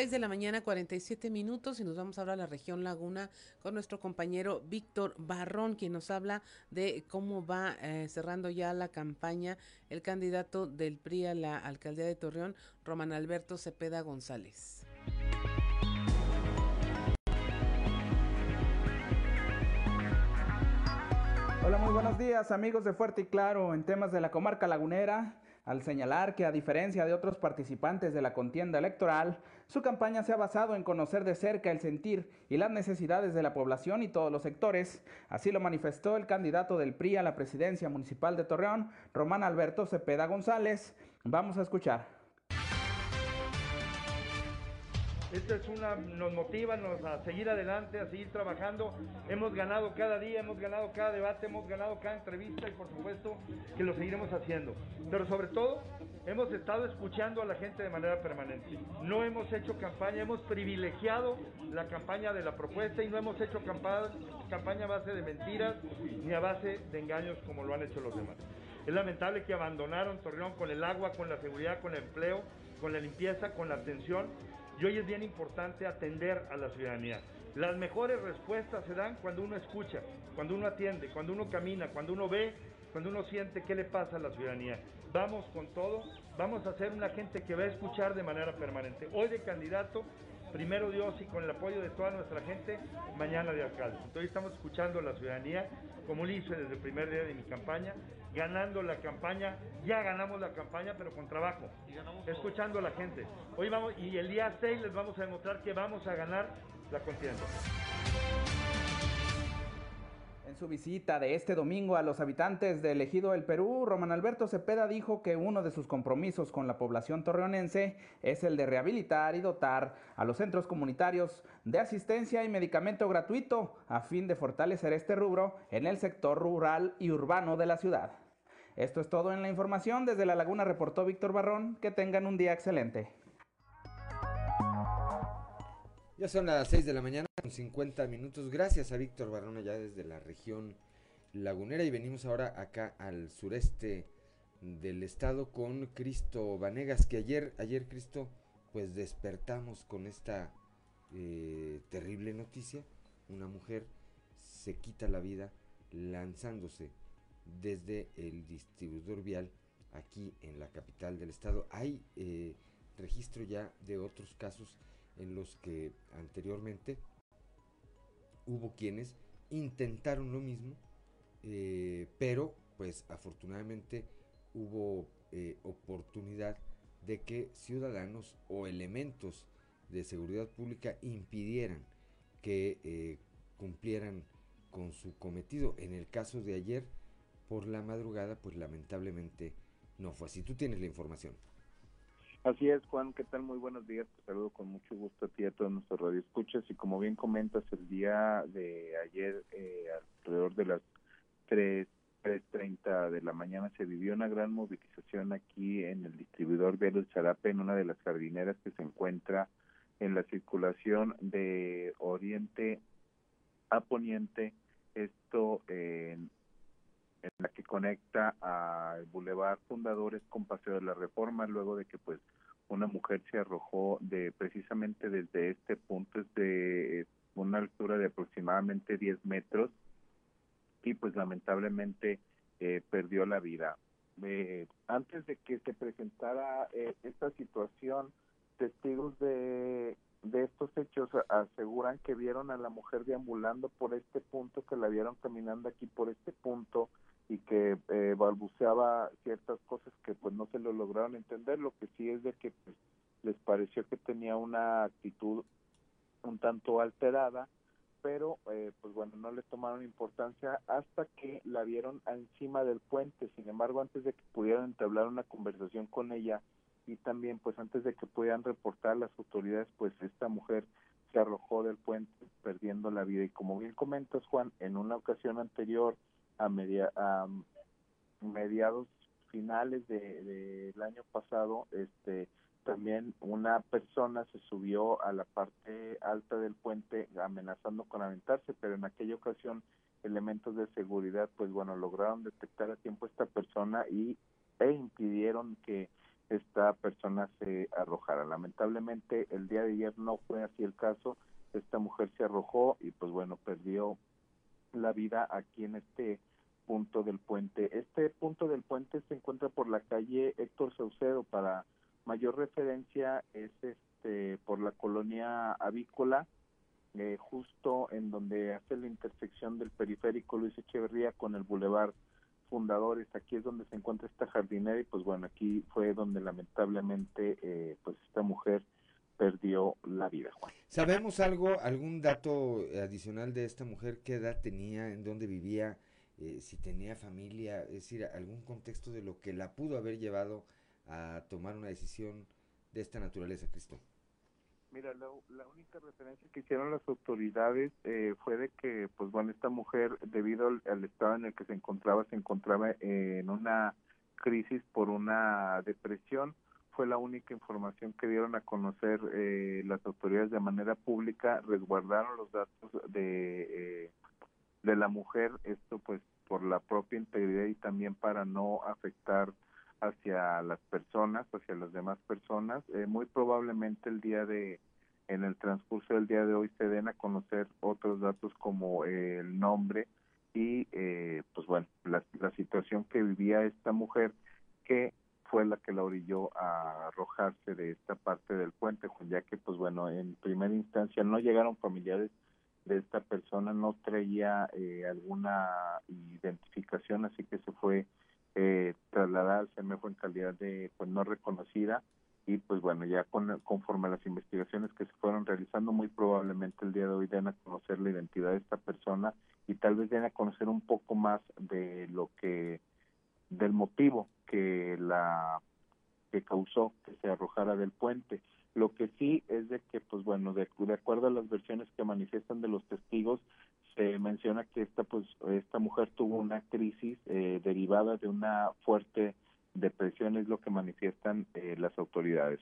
6 de la mañana, 47 minutos, y nos vamos ahora a la región Laguna con nuestro compañero Víctor Barrón, quien nos habla de cómo va eh, cerrando ya la campaña el candidato del PRI a la alcaldía de Torreón, Román Alberto Cepeda González. Hola, muy buenos días amigos de Fuerte y Claro en temas de la comarca lagunera al señalar que a diferencia de otros participantes de la contienda electoral, su campaña se ha basado en conocer de cerca el sentir y las necesidades de la población y todos los sectores. Así lo manifestó el candidato del PRI a la presidencia municipal de Torreón, Román Alberto Cepeda González. Vamos a escuchar. Esto es una, nos motiva nos, a seguir adelante, a seguir trabajando. Hemos ganado cada día, hemos ganado cada debate, hemos ganado cada entrevista y por supuesto que lo seguiremos haciendo. Pero sobre todo, hemos estado escuchando a la gente de manera permanente. No hemos hecho campaña, hemos privilegiado la campaña de la propuesta y no hemos hecho campaña, a base de mentiras ni a base de engaños como lo han hecho los demás. Es lamentable que abandonaron Torreón con el agua, con la seguridad, con el empleo, con la limpieza, con la atención y hoy es bien importante atender a la ciudadanía. Las mejores respuestas se dan cuando uno escucha, cuando uno atiende, cuando uno camina, cuando uno ve, cuando uno siente qué le pasa a la ciudadanía. Vamos con todo, vamos a ser una gente que va a escuchar de manera permanente. Hoy de candidato, primero Dios y con el apoyo de toda nuestra gente, mañana de alcalde. Entonces estamos escuchando a la ciudadanía, como lo hice desde el primer día de mi campaña, ganando la campaña, ya ganamos la campaña, pero con trabajo, escuchando a la gente. Hoy vamos, y el día 6 les vamos a demostrar que vamos a ganar la contienda. En su visita de este domingo a los habitantes del Ejido El Perú, Román Alberto Cepeda dijo que uno de sus compromisos con la población torreonense es el de rehabilitar y dotar a los centros comunitarios de asistencia y medicamento gratuito a fin de fortalecer este rubro en el sector rural y urbano de la ciudad. Esto es todo en la información. Desde La Laguna reportó Víctor Barrón. Que tengan un día excelente. Ya son las 6 de la mañana con 50 minutos. Gracias a Víctor Barrón allá desde la región lagunera y venimos ahora acá al sureste del estado con Cristo Vanegas que ayer, ayer Cristo, pues despertamos con esta eh, terrible noticia. Una mujer se quita la vida lanzándose desde el distribuidor vial aquí en la capital del estado. Hay eh, registro ya de otros casos en los que anteriormente hubo quienes intentaron lo mismo, eh, pero pues afortunadamente hubo eh, oportunidad de que ciudadanos o elementos de seguridad pública impidieran que cumplieran con su cometido. En el caso de ayer, por la madrugada, pues lamentablemente no fue así. Tú tienes la información. Así es, Juan, ¿qué tal? Muy buenos días. Te saludo con mucho gusto a ti y a todos nuestros radioescuchas. Y como bien comentas, el día de ayer, eh, alrededor de las 3, 3.30 de la mañana, se vivió una gran movilización aquí en el distribuidor Velo Charape, en una de las jardineras que se encuentra en la circulación de oriente a poniente. Esto en en la que conecta al Boulevard Fundadores con Paseo de la Reforma, luego de que pues una mujer se arrojó de precisamente desde este punto, es de una altura de aproximadamente 10 metros y pues lamentablemente eh, perdió la vida. Eh, antes de que se presentara eh, esta situación, testigos de, de estos hechos aseguran que vieron a la mujer deambulando por este punto, que la vieron caminando aquí por este punto, y que eh, balbuceaba ciertas cosas que pues no se lo lograron entender. Lo que sí es de que pues, les pareció que tenía una actitud un tanto alterada pero eh, pues bueno no le tomaron importancia hasta que la vieron encima del puente. Sin embargo antes de que pudieran entablar una conversación con ella y también pues antes de que pudieran reportar a las autoridades pues esta mujer se arrojó del puente perdiendo la vida. Y como bien comentas Juan en una ocasión anterior a, media, a mediados finales del de, año pasado, este también una persona se subió a la parte alta del puente amenazando con aventarse, pero en aquella ocasión elementos de seguridad pues bueno lograron detectar a tiempo esta persona y e impidieron que esta persona se arrojara. Lamentablemente el día de ayer no fue así el caso, esta mujer se arrojó y pues bueno perdió la vida aquí en este punto del puente. Este punto del puente se encuentra por la calle Héctor Saucedo. Para mayor referencia es este por la colonia avícola, eh, justo en donde hace la intersección del periférico Luis Echeverría con el bulevar Fundadores. Aquí es donde se encuentra esta jardinera y pues bueno, aquí fue donde lamentablemente eh, pues esta mujer perdió la vida. ¿Sabemos algo, algún dato adicional de esta mujer? ¿Qué edad tenía? ¿En dónde vivía? Eh, si tenía familia, es decir, algún contexto de lo que la pudo haber llevado a tomar una decisión de esta naturaleza, Cristo. Mira, la, única referencia que hicieron las autoridades eh, fue de que, pues bueno, esta mujer, debido al, estado en el que se encontraba, se encontraba en una crisis por una depresión. Fue la única información que dieron a conocer eh, las autoridades de manera pública, resguardaron los datos de eh, de la mujer, esto pues por la propia integridad y también para no afectar hacia las personas, hacia las demás personas. Eh, muy probablemente el día de, en el transcurso del día de hoy se den a conocer otros datos como el nombre y eh, pues bueno, la, la situación que vivía esta mujer que fue la que la orilló a arrojarse de esta parte del puente, ya que pues bueno, en primera instancia no llegaron familiares de esta persona no traía eh, alguna identificación, así que se fue eh, trasladada al CEMEFO en calidad de pues no reconocida y pues bueno, ya con, conforme a las investigaciones que se fueron realizando, muy probablemente el día de hoy den a conocer la identidad de esta persona y tal vez den a conocer un poco más de lo que, del motivo que la que causó que se arrojara del puente. Lo que sí es de que, pues bueno, de, de acuerdo a las versiones que manifiestan de los testigos, se menciona que esta, pues, esta mujer tuvo una crisis eh, derivada de una fuerte depresión, es lo que manifiestan eh, las autoridades.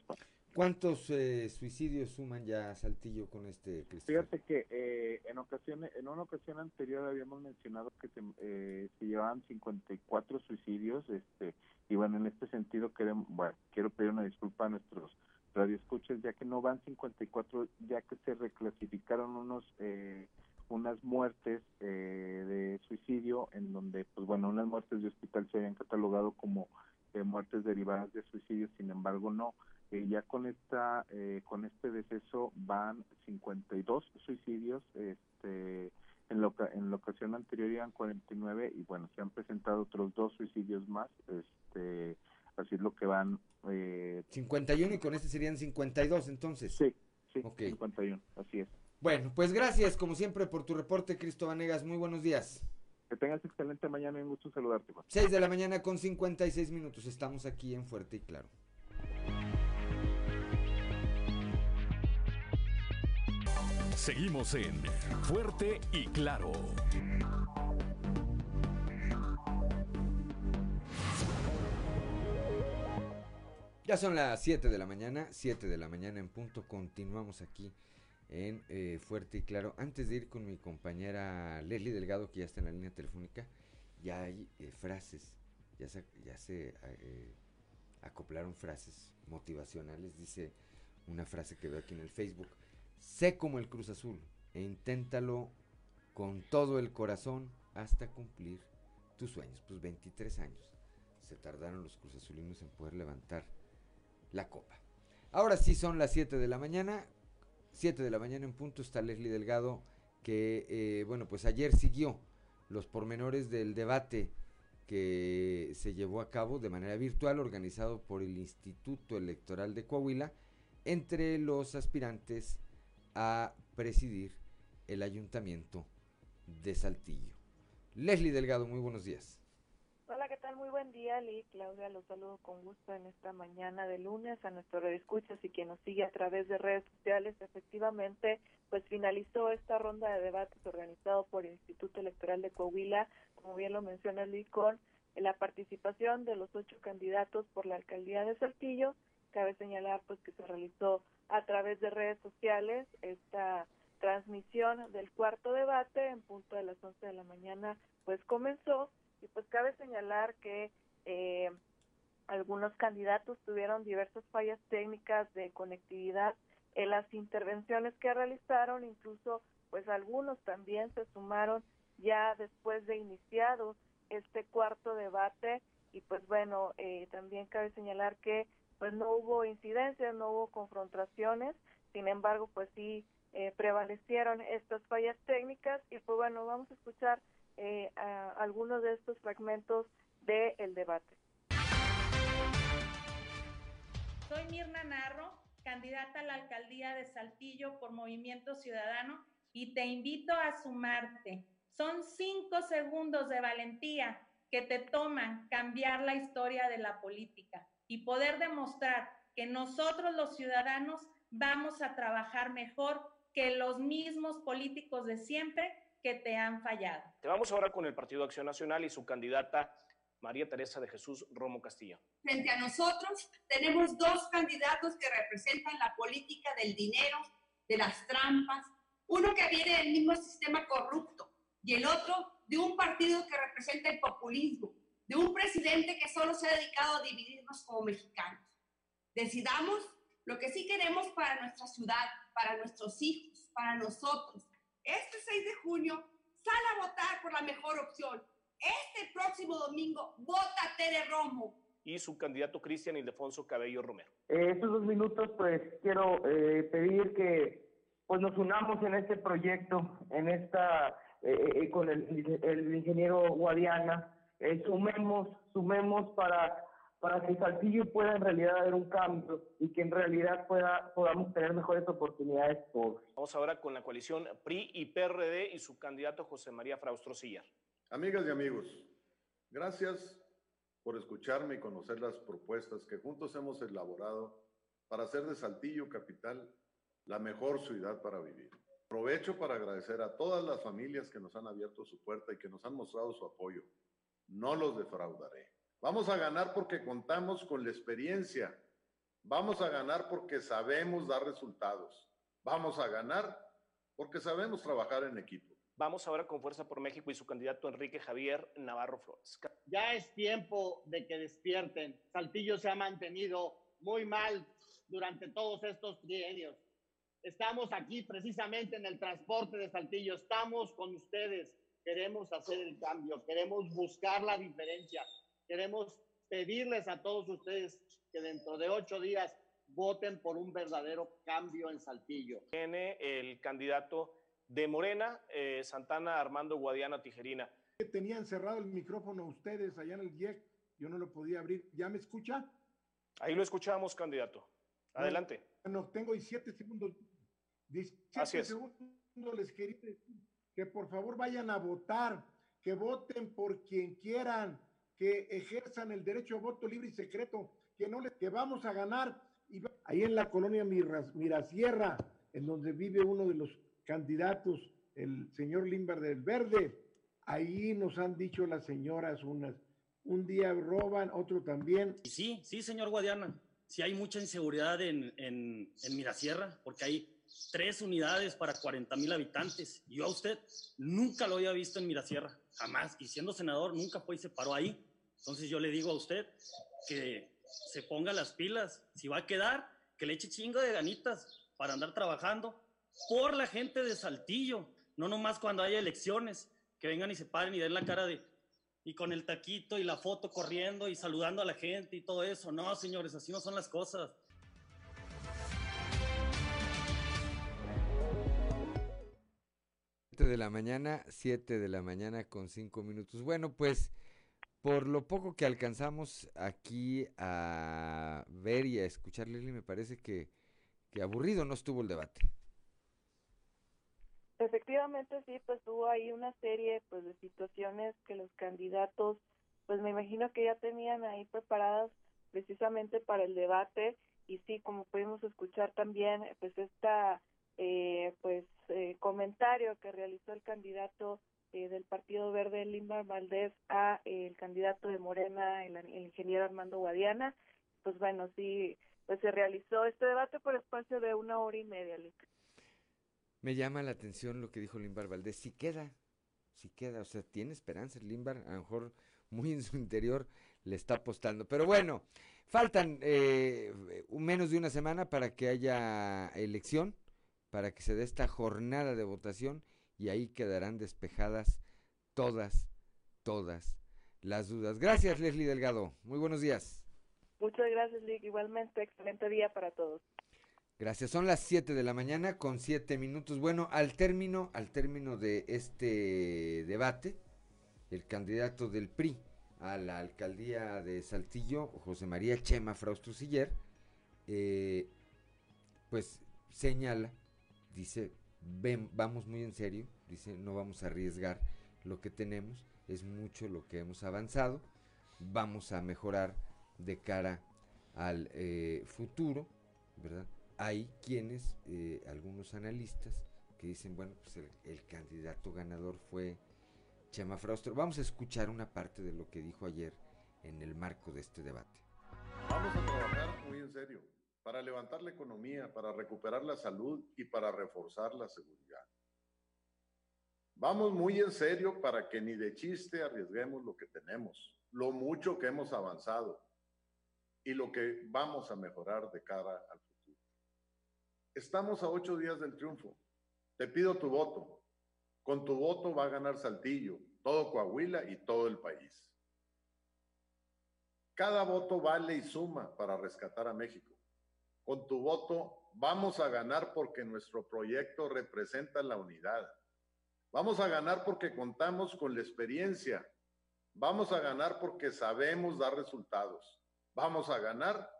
¿Cuántos eh, suicidios suman ya Saltillo con este Fíjate que eh, en ocasiones, en una ocasión anterior habíamos mencionado que se, eh, se llevaban 54 suicidios, este, y bueno, en este sentido queremos, bueno, quiero pedir una disculpa a nuestros radioescuchas, ya que no van 54, ya que se reclasificaron unos eh, unas muertes eh, de suicidio en donde, pues bueno, unas muertes de hospital se habían catalogado como eh, muertes derivadas de suicidio, sin embargo no. Eh, ya con esta eh, con este deceso van 52 suicidios este en, lo, en la ocasión anterior iban 49 y bueno se han presentado otros dos suicidios más este así es lo que van eh, 51 y con este serían 52 entonces. Sí sí 51 así es. Bueno pues gracias como siempre por tu reporte Cristo Vanegas. Muy buenos días. Que tengas excelente mañana y un gusto saludarte Juan. 6 de la mañana con 56 minutos. Estamos aquí en Fuerte y Claro. Seguimos en Fuerte y Claro. Ya son las 7 de la mañana, 7 de la mañana en punto. Continuamos aquí en eh, Fuerte y Claro. Antes de ir con mi compañera Leslie Delgado, que ya está en la línea telefónica, ya hay eh, frases, ya se, ya se eh, acoplaron frases motivacionales. Dice una frase que veo aquí en el Facebook. Sé como el Cruz Azul e inténtalo con todo el corazón hasta cumplir tus sueños. Pues 23 años se tardaron los Cruz Azulinos en poder levantar la copa. Ahora sí son las 7 de la mañana. 7 de la mañana en punto está Leslie Delgado que, eh, bueno, pues ayer siguió los pormenores del debate que se llevó a cabo de manera virtual organizado por el Instituto Electoral de Coahuila entre los aspirantes a presidir el ayuntamiento de Saltillo. Leslie Delgado, muy buenos días. Hola, ¿qué tal? Muy buen día, Lee. Claudia, los saludo con gusto en esta mañana de lunes a nuestro escuchas y quien nos sigue a través de redes sociales. Efectivamente, pues finalizó esta ronda de debates organizado por el Instituto Electoral de Coahuila, como bien lo menciona Lee, con la participación de los ocho candidatos por la alcaldía de Saltillo. Cabe señalar pues que se realizó a través de redes sociales esta transmisión del cuarto debate en punto de las 11 de la mañana pues comenzó y pues cabe señalar que eh, algunos candidatos tuvieron diversas fallas técnicas de conectividad en las intervenciones que realizaron, incluso pues algunos también se sumaron ya después de iniciado este cuarto debate. Y pues bueno, eh, también cabe señalar que pues no hubo incidencias, no hubo confrontaciones, sin embargo pues sí eh, prevalecieron estas fallas técnicas. Y pues bueno, vamos a escuchar eh, a algunos de estos fragmentos del el debate. Soy Mirna Narro, candidata a la alcaldía de Saltillo por Movimiento Ciudadano y te invito a sumarte. Son cinco segundos de valentía que te toman cambiar la historia de la política y poder demostrar que nosotros los ciudadanos vamos a trabajar mejor que los mismos políticos de siempre que te han fallado. Te vamos ahora con el Partido Acción Nacional y su candidata María Teresa de Jesús Romo Castillo. Frente a nosotros tenemos dos candidatos que representan la política del dinero, de las trampas, uno que viene del mismo sistema corrupto y el otro de un partido que representa el populismo, de un presidente que solo se ha dedicado a dividirnos como mexicanos. Decidamos lo que sí queremos para nuestra ciudad, para nuestros hijos, para nosotros. Este 6 de junio, sal a votar por la mejor opción. Este próximo domingo, vota Tere Romo. Y su candidato Cristian Ildefonso Cabello Romero. Eh, estos dos minutos, pues quiero eh, pedir que pues nos unamos en este proyecto, en esta, eh, eh con el, el ingeniero Guadiana, eh, sumemos, sumemos para para que Saltillo pueda en realidad haber un cambio y que en realidad pueda, podamos tener mejores oportunidades todos. Vamos ahora con la coalición PRI y PRD y su candidato José María Fraustro Sillar. Amigas y amigos, gracias por escucharme y conocer las propuestas que juntos hemos elaborado para hacer de Saltillo Capital la mejor ciudad para vivir. Aprovecho para agradecer a todas las familias que nos han abierto su puerta y que nos han mostrado su apoyo. No los defraudaré. Vamos a ganar porque contamos con la experiencia. Vamos a ganar porque sabemos dar resultados. Vamos a ganar porque sabemos trabajar en equipo. Vamos ahora con Fuerza por México y su candidato Enrique Javier Navarro Flores. Ya es tiempo de que despierten. Saltillo se ha mantenido muy mal durante todos estos trienios. Estamos aquí precisamente en el transporte de Saltillo. Estamos con ustedes. Queremos hacer el cambio. Queremos buscar la diferencia. Queremos pedirles a todos ustedes que dentro de ocho días voten por un verdadero cambio en Saltillo. Tiene el candidato de Morena, eh, Santana Armando Guadiana Tijerina. Tenían cerrado el micrófono ustedes allá en el IEC, yo no lo podía abrir. ¿Ya me escucha? Ahí lo escuchamos, candidato. Adelante. Bueno, tengo 17 segundos. 17 segundos les quería decir que por favor vayan a votar, que voten por quien quieran, que ejerzan el derecho a voto libre y secreto, que no les, que vamos a ganar. Y ahí en la colonia Mirasierra, en donde vive uno de los candidatos, el señor Limbar del Verde, ahí nos han dicho las señoras unas, un día roban, otro también. Sí, sí, señor Guadiana, sí hay mucha inseguridad en, en, en Mirasierra, porque hay tres unidades para 40 mil habitantes. Yo a usted nunca lo había visto en Mirasierra, jamás. Y siendo senador, nunca fue y se paró ahí. Entonces yo le digo a usted que se ponga las pilas. Si va a quedar, que le eche chingo de ganitas para andar trabajando por la gente de Saltillo. No nomás cuando haya elecciones, que vengan y se paren y den la cara de... Y con el taquito y la foto corriendo y saludando a la gente y todo eso. No, señores, así no son las cosas. de la mañana, 7 de la mañana con 5 minutos. Bueno, pues por lo poco que alcanzamos aquí a ver y a escuchar, Lili, me parece que, que aburrido no estuvo el debate. Efectivamente, sí, pues hubo ahí una serie pues de situaciones que los candidatos, pues me imagino que ya tenían ahí preparadas precisamente para el debate y sí, como pudimos escuchar también, pues esta eh, pues eh, comentario que realizó el candidato eh, del Partido Verde, Limbar Valdés, a el candidato de Morena, el, ingeniero Armando Guadiana. Pues bueno, sí, pues se realizó este debate por espacio de una hora y media, Me llama la atención lo que dijo Limbar Valdés. Si queda, si queda, o sea, tiene esperanza Limbar, a lo mejor muy en su interior le está apostando. Pero bueno, faltan eh, menos de una semana para que haya elección para que se dé esta jornada de votación y ahí quedarán despejadas todas, todas las dudas. Gracias, Leslie Delgado. Muy buenos días. Muchas gracias, Lick. Igualmente, excelente día para todos. Gracias. Son las 7 de la mañana con 7 minutos. Bueno, al término, al término de este debate, el candidato del PRI a la alcaldía de Saltillo, José María Chema Frausto Siller, eh, pues señala dice, vamos muy en serio, dice, no vamos a arriesgar lo que tenemos, es mucho lo que hemos avanzado, vamos a mejorar de cara al eh, futuro, ¿verdad? Hay quienes, eh, algunos analistas, que dicen, bueno, pues el, candidato ganador fue Chema Frausto. Vamos a escuchar una parte de lo que dijo ayer en el marco de este debate. Vamos a trabajar muy en serio para levantar la economía, para recuperar la salud y para reforzar la seguridad. Vamos muy en serio para que ni de chiste arriesguemos lo que tenemos, lo mucho que hemos avanzado y lo que vamos a mejorar de cara al futuro. Estamos a ocho días del triunfo. Te pido tu voto. Con tu voto va a ganar Saltillo, todo Coahuila y todo el país. Cada voto vale y suma para rescatar a México. Con tu voto vamos a ganar porque nuestro proyecto representa la unidad. Vamos a ganar porque contamos con la experiencia. Vamos a ganar porque sabemos dar resultados. Vamos a ganar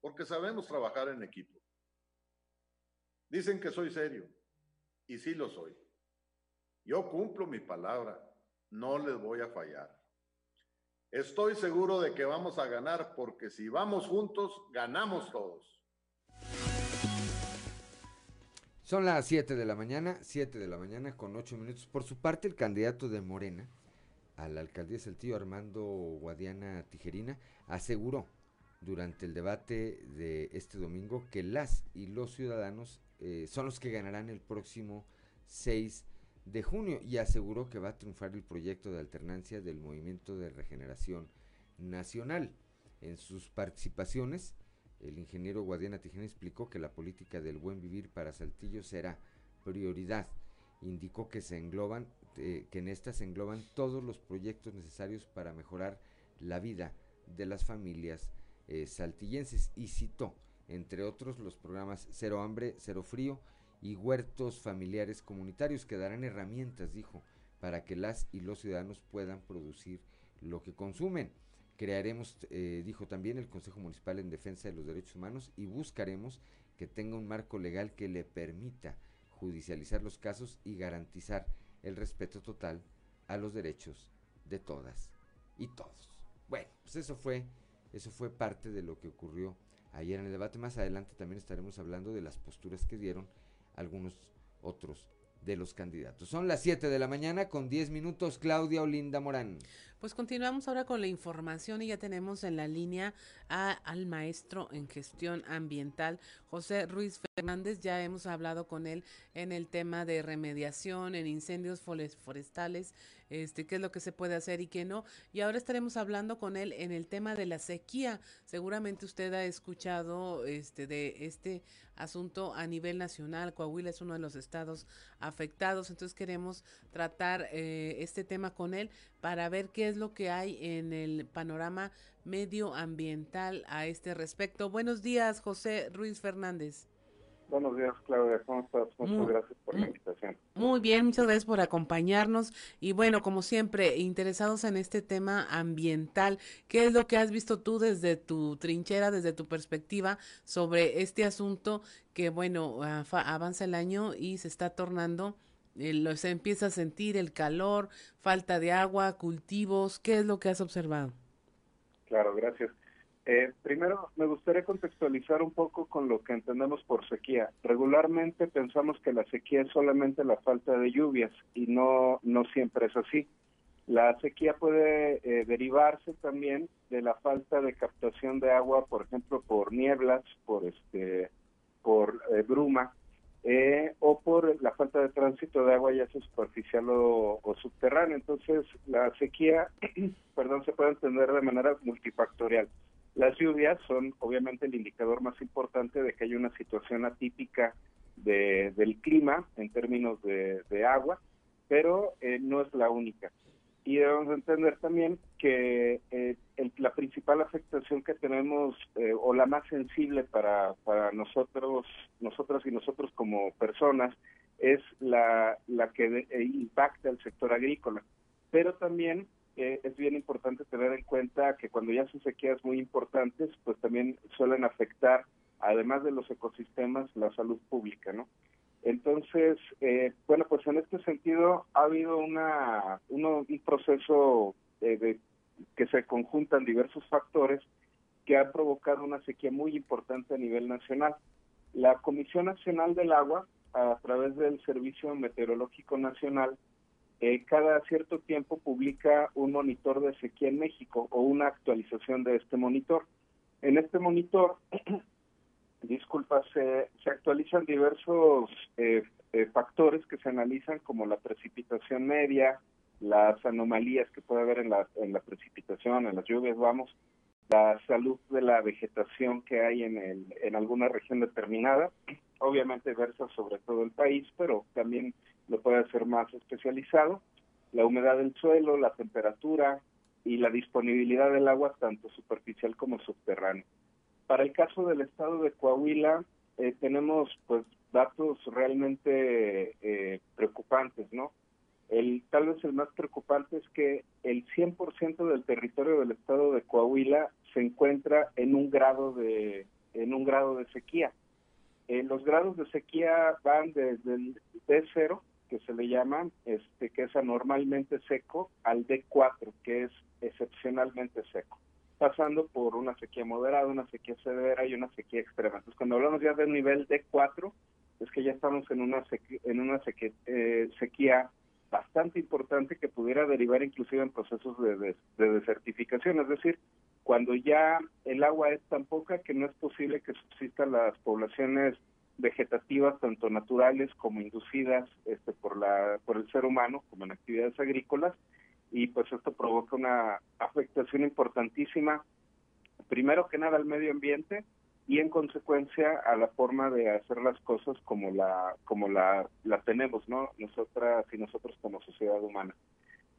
porque sabemos trabajar en equipo. Dicen que soy serio y sí lo soy. Yo cumplo mi palabra, no les voy a fallar. Estoy seguro de que vamos a ganar porque si vamos juntos, ganamos todos. Son las 7 de la mañana, 7 de la mañana con 8 minutos. Por su parte, el candidato de Morena a la alcaldía de Saltillo, Armando Guadiana Tijerina, aseguró durante el debate de este domingo que las y los ciudadanos eh, son los que ganarán el próximo 6 de junio y aseguró que va a triunfar el proyecto de alternancia del Movimiento de Regeneración Nacional. En sus participaciones, el ingeniero Guadiana Tijena explicó que la política del buen vivir para Saltillo será prioridad. Indicó que se engloban, eh, que en esta se engloban todos los proyectos necesarios para mejorar la vida de las familias eh, saltillenses y citó, entre otros, los programas Cero Hambre, Cero Frío y Huertos Familiares Comunitarios que darán herramientas, dijo, para que las y los ciudadanos puedan producir lo que consumen. Crearemos, eh, dijo también, el Consejo Municipal en Defensa de los Derechos Humanos y buscaremos que tenga un marco legal que le permita judicializar los casos y garantizar el respeto total a los derechos de todas y todos. Bueno, pues eso fue eso fue parte de lo que ocurrió ayer en el debate. Más adelante también estaremos hablando de las posturas que dieron algunos otros de los candidatos. Son las 7 de la mañana con 10 minutos. Claudia Olinda Morán. Pues continuamos ahora con la información y ya tenemos en la línea al maestro en gestión ambiental, José Ruiz Fernández. Ya hemos hablado con él en el tema de remediación en incendios forestales, este, qué es lo que se puede hacer y qué no. Y ahora estaremos hablando con él en el tema de la sequía. Seguramente usted ha escuchado este, de este asunto a nivel nacional. Coahuila es uno de los estados afectados, entonces queremos tratar eh, este tema con él para ver qué es lo que hay en el panorama medioambiental a este respecto. Buenos días, José Ruiz Fernández. Buenos días, Claudia. ¿Cómo estás? Muchas gracias por la invitación. Muy bien, muchas gracias por acompañarnos. Y bueno, como siempre, interesados en este tema ambiental, ¿qué es lo que has visto tú desde tu trinchera, desde tu perspectiva sobre este asunto que, bueno, avanza el año y se está tornando se empieza a sentir el calor, falta de agua, cultivos. ¿Qué es lo que has observado? Claro, gracias. Eh, primero, me gustaría contextualizar un poco con lo que entendemos por sequía. Regularmente pensamos que la sequía es solamente la falta de lluvias y no, no siempre es así. La sequía puede eh, derivarse también de la falta de captación de agua, por ejemplo, por nieblas, por este, por eh, bruma, eh, o por la falta de tránsito de agua ya sea superficial o, subterránea. Entonces, la sequía, perdón, se puede entender de manera multifactorial. Las lluvias son obviamente el indicador más importante de que hay una situación atípica de, del clima en términos de, de agua, pero eh, no es la única y debemos entender también que eh, la principal afectación que tenemos eh, o la más sensible para, para nosotros, nosotras y nosotros como personas es la, la que eh, impacta el sector agrícola. Pero también es bien importante tener en cuenta que cuando ya son sequías muy importantes, pues también suelen afectar, además de los ecosistemas, la salud pública, ¿no? Entonces, eh, bueno, pues en este sentido ha habido una, un proceso de, que se conjuntan diversos factores que ha provocado una sequía muy importante a nivel nacional. La Comisión Nacional del Agua, a través del Servicio Meteorológico Nacional, eh, cada cierto tiempo publica un monitor de sequía en México o una actualización de este monitor. En este monitor disculpa, se, se actualizan diversos eh, eh, factores que se analizan como la precipitación media, las anomalías que puede haber en la, en la precipitación, en las lluvias, vamos, la salud de la vegetación que hay en, el, en alguna región determinada, obviamente versa sobre todo el país, pero también lo puede hacer más especializado, la humedad del suelo, la temperatura y la disponibilidad del agua tanto superficial como subterránea. Para el caso del estado de Coahuila, eh, tenemos pues datos realmente eh, preocupantes, ¿no? El, tal vez el más preocupante es que el 100% del territorio del estado de Coahuila se encuentra en un grado de, en un grado de sequía. Eh, los grados de sequía van desde el D0, que se le llama, este, que es anormalmente seco, al D4, que es excepcionalmente seco, pasando por una sequía moderada, una sequía severa y una sequía extrema. Entonces, cuando hablamos ya del nivel D4, es que ya estamos en una sequía, en una eh, sequía, bastante importante que pudiera derivar inclusive en procesos de, de desertificación, es decir, cuando ya el agua es tan poca que no es posible que subsistan las poblaciones vegetativas tanto naturales como inducidas este, por la por el ser humano como en actividades agrícolas y pues esto provoca una afectación importantísima primero que nada al medio ambiente y en consecuencia a la forma de hacer las cosas como la como la, la tenemos no nosotras y nosotros como sociedad humana.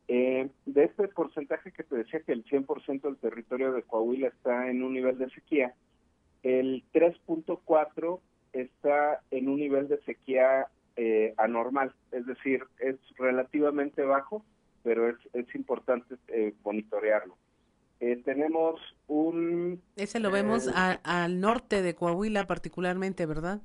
Eh, de este porcentaje que te decía que el 100% del territorio de Coahuila está en un nivel de sequía, el 3.4 está en un nivel de sequía eh, anormal, es decir, es relativamente bajo, pero es, es importante eh, monitorearlo. Eh, tenemos un... Ese lo vemos al norte de Coahuila particularmente, ¿verdad?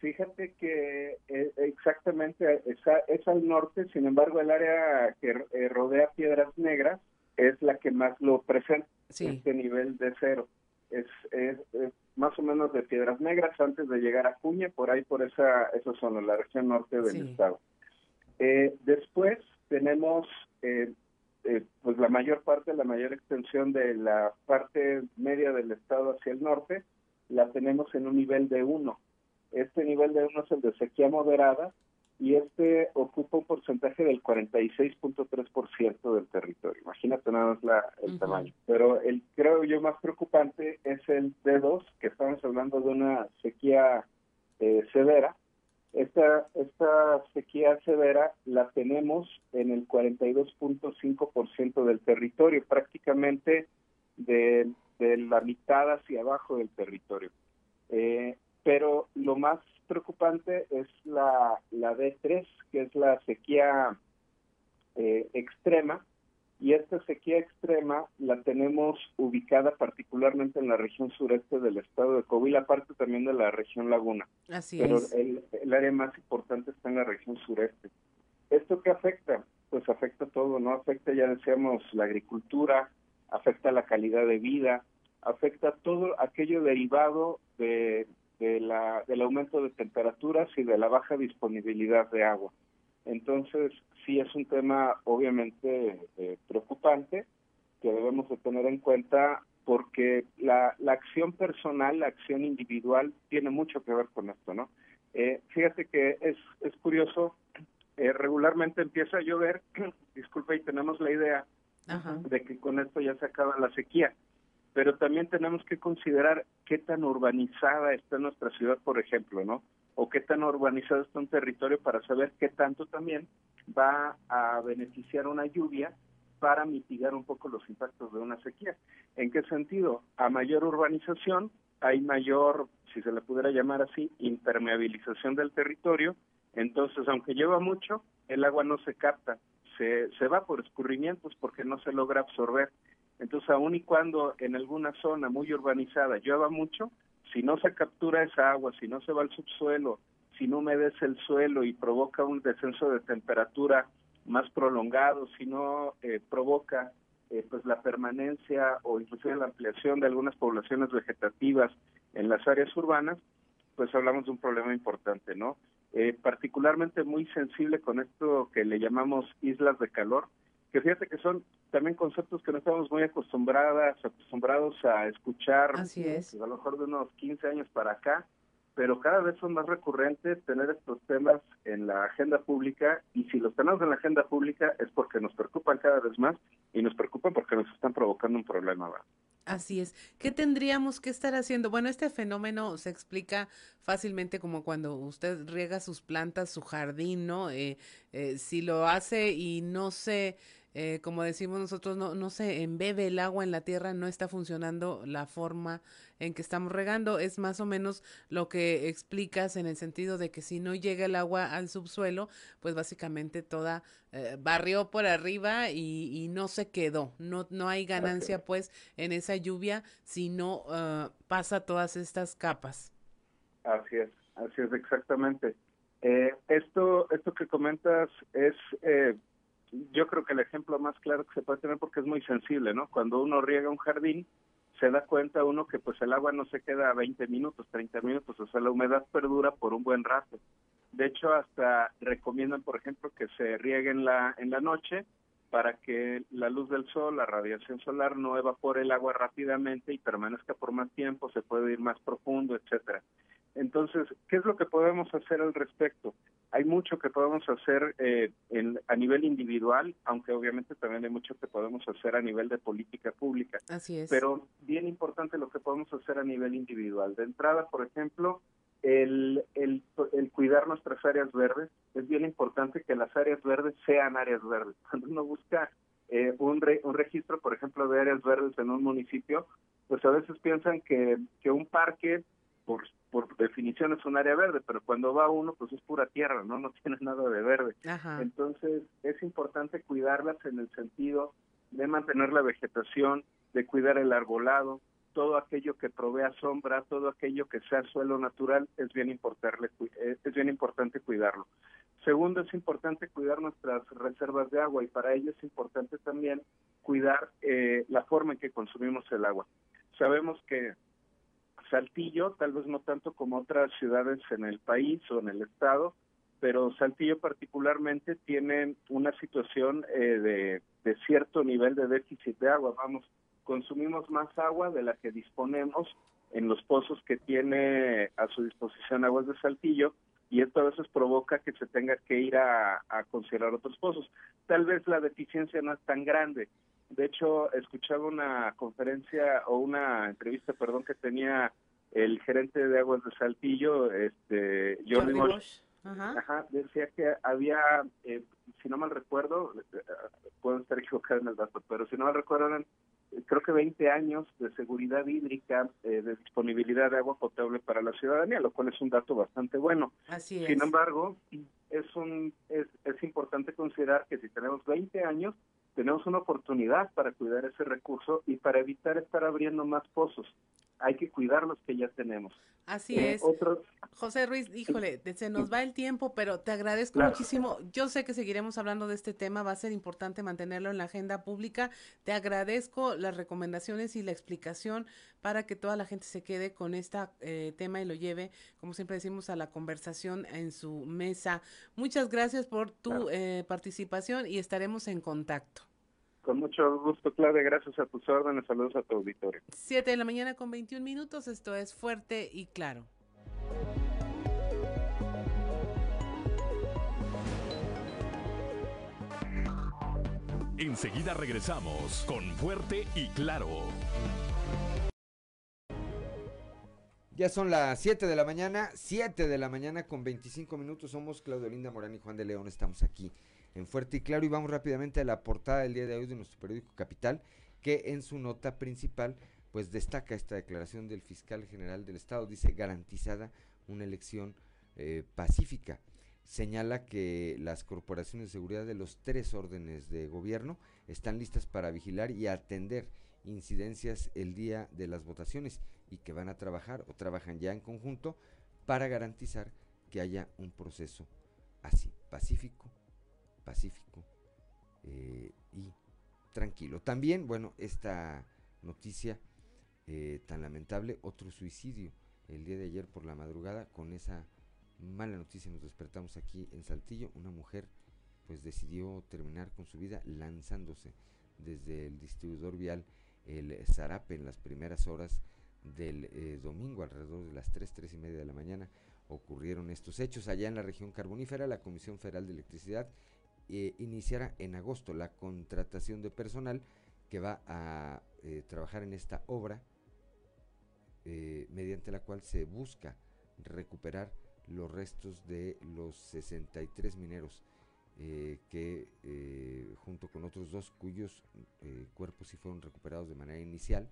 Fíjate que eh, exactamente es, al norte, sin embargo el área que eh, rodea Piedras Negras es la que más lo presenta, este nivel de cero. Es, es, más o menos de Piedras Negras antes de llegar a Cuña, por ahí por esa, esa zona, la región norte del estado. Eh, después tenemos pues la mayor parte, la mayor extensión de la parte media del estado hacia el norte, la tenemos en un nivel de 1 este nivel de uno es el de sequía moderada y este ocupa un porcentaje del 46.3% del territorio. Imagínate nada más la, el tamaño. Pero el creo yo más preocupante es el D2, que estamos hablando de una sequía eh, severa. Esta, esta sequía severa la tenemos en el 42.5% del territorio, prácticamente de, la mitad hacia abajo del territorio. Eh, pero lo más preocupante es la, la D3, que es la sequía eh, extrema, y esta sequía extrema la tenemos ubicada particularmente en la región sureste del estado de Coahuila, aparte también de la región Laguna. Así Pero es. El, el área más importante está en la región sureste. ¿Esto qué afecta? Pues afecta todo, ¿no? Afecta, ya decíamos, la agricultura, afecta la calidad de vida, afecta todo aquello derivado de de la, del aumento de temperaturas y de la baja disponibilidad de agua. Entonces, sí es un tema obviamente eh, preocupante que debemos de tener en cuenta porque la, la acción personal, la acción individual tiene mucho que ver con esto, ¿no? Eh, fíjate que es, es curioso, eh, regularmente empieza a llover, disculpa, y tenemos la idea de que con esto ya se acaba la sequía pero también tenemos que considerar qué tan urbanizada está nuestra ciudad, por ejemplo, ¿no? O qué tan urbanizado está un territorio para saber qué tanto también va a beneficiar una lluvia para mitigar un poco los impactos de una sequía. ¿En qué sentido? A mayor urbanización hay mayor, si se le pudiera llamar así, impermeabilización del territorio, entonces aunque lleva mucho, el agua no se capta, se, se va por escurrimientos porque no se logra absorber. Entonces, aun y cuando en alguna zona muy urbanizada llueva mucho, si no se captura esa agua, si no se va al subsuelo, si no humedece el suelo y provoca un descenso de temperatura más prolongado, si no eh, provoca eh, pues la permanencia o inclusive la ampliación de algunas poblaciones vegetativas en las áreas urbanas, pues hablamos de un problema importante, ¿no? Eh, particularmente muy sensible con esto que le llamamos islas de calor, que fíjate que son también conceptos que no estamos muy acostumbradas, acostumbrados a escuchar, Así es. a lo mejor de unos 15 años para acá, pero cada vez son más recurrentes tener estos temas en la agenda pública y si los tenemos en la agenda pública es porque nos preocupan cada vez más y nos preocupan porque nos están provocando un problema. ¿verdad? Así es. ¿Qué tendríamos que estar haciendo? Bueno, este fenómeno se explica fácilmente como cuando usted riega sus plantas, su jardín, ¿no? Eh, eh, si lo hace y no se eh, como decimos nosotros, no, no se embebe el agua en la tierra, no está funcionando la forma en que estamos regando. Es más o menos lo que explicas en el sentido de que si no llega el agua al subsuelo, pues básicamente toda eh, barrió por arriba y, no se quedó. No, no hay ganancia pues en esa lluvia si no uh, pasa todas estas capas. Así es, así es exactamente. Eh, esto, esto que comentas es, eh, yo creo que el ejemplo más claro que se puede tener porque es muy sensible, ¿no? Cuando uno riega un jardín, se da cuenta uno que pues el agua no se queda 20 minutos, 30 minutos, o sea, la humedad perdura por un buen rato. De hecho, hasta recomiendan, por ejemplo, que se riegue en la, en la noche para que la luz del sol, la radiación solar no evapore el agua rápidamente y permanezca por más tiempo, se puede ir más profundo, etcétera. Entonces, ¿qué es lo que podemos hacer al respecto? Hay mucho que podemos hacer eh, en, a nivel individual, aunque obviamente también hay mucho que podemos hacer a nivel de política pública. Así es. Pero bien importante lo que podemos hacer a nivel individual. De entrada, por ejemplo, el, el, el, cuidar nuestras áreas verdes. Es bien importante que las áreas verdes sean áreas verdes. Cuando uno busca eh, un, un registro, por ejemplo, de áreas verdes en un municipio, pues a veces piensan que, que un parque, por por definición es un área verde, pero cuando va uno, pues es pura tierra, ¿no? No tiene nada de verde. Entonces, es importante cuidarlas en el sentido de mantener la vegetación, de cuidar el arbolado, todo aquello que provea sombra, todo aquello que sea suelo natural, es bien, importarle, eh, es bien importante cuidarlo. Segundo, es importante cuidar nuestras reservas de agua y para ello es importante también cuidar eh, la forma en que consumimos el agua. Sabemos que Saltillo, tal vez no tanto como otras ciudades en el país o en el estado, pero Saltillo particularmente tiene una situación eh, de, cierto nivel de déficit de agua. Vamos, consumimos más agua de la que disponemos en los pozos que tiene a su disposición Aguas de Saltillo y esto a veces provoca que se tenga que ir a, a considerar otros pozos. Tal vez la deficiencia no es tan grande, de hecho, escuchaba una conferencia o una entrevista, perdón, que tenía el gerente de Aguas de Saltillo, este, Jordi Bosch. Ajá. decía que había, eh, si no mal recuerdo, eh, puedo estar equivocado en el dato, pero si no mal recuerdo, eran creo que 20 años de seguridad hídrica, eh, de disponibilidad de agua potable para la ciudadanía, lo cual es un dato bastante bueno. Así es. Sin embargo, es, un, es, es importante considerar que si tenemos 20 años, tenemos una oportunidad para cuidar ese recurso y para evitar estar abriendo más pozos. Hay que cuidar los que ya tenemos. Así eh, es. José Ruiz, híjole, se nos va el tiempo, pero te agradezco muchísimo. Yo sé que seguiremos hablando de este tema, va a ser importante mantenerlo en la agenda pública. Te agradezco las recomendaciones y la explicación para que toda la gente se quede con este tema y lo lleve, como siempre decimos, a la conversación en su mesa. Muchas gracias por tu eh, participación y estaremos en contacto. Con mucho gusto, Claudia. Gracias a tus órdenes. Saludos a tu auditorio. Siete de la mañana con 21 minutos. Esto es fuerte y claro. Enseguida regresamos con Fuerte y Claro. Ya son las 7 de la mañana, 7 de la mañana con 25 minutos. Somos Claudio Linda Morán y Juan de León. Estamos aquí en Fuerte y Claro y vamos rápidamente a la portada del día de hoy de nuestro periódico Capital, que en su nota principal pues destaca esta declaración del fiscal general del estado, dice garantizada una elección eh, pacífica. Señala que las corporaciones de seguridad de los tres órdenes de gobierno están listas para vigilar y atender incidencias el día de las votaciones y que van a trabajar o trabajan ya en conjunto para garantizar que haya un proceso así, pacífico, pacífico eh, y tranquilo. También, bueno, esta noticia eh, tan lamentable, otro suicidio el día de ayer por la madrugada, con esa mala noticia. Nos despertamos aquí en Saltillo, una mujer pues decidió terminar con su vida lanzándose desde el distribuidor vial el Zarape en las primeras horas del eh, domingo alrededor de las 3, 3 y media de la mañana ocurrieron estos hechos. Allá en la región carbonífera la Comisión Federal de Electricidad eh, iniciará en agosto la contratación de personal que va a eh, trabajar en esta obra, eh, mediante la cual se busca recuperar los restos de los 63 mineros que junto con otros dos cuyos cuerpos sí fueron recuperados de manera inicial,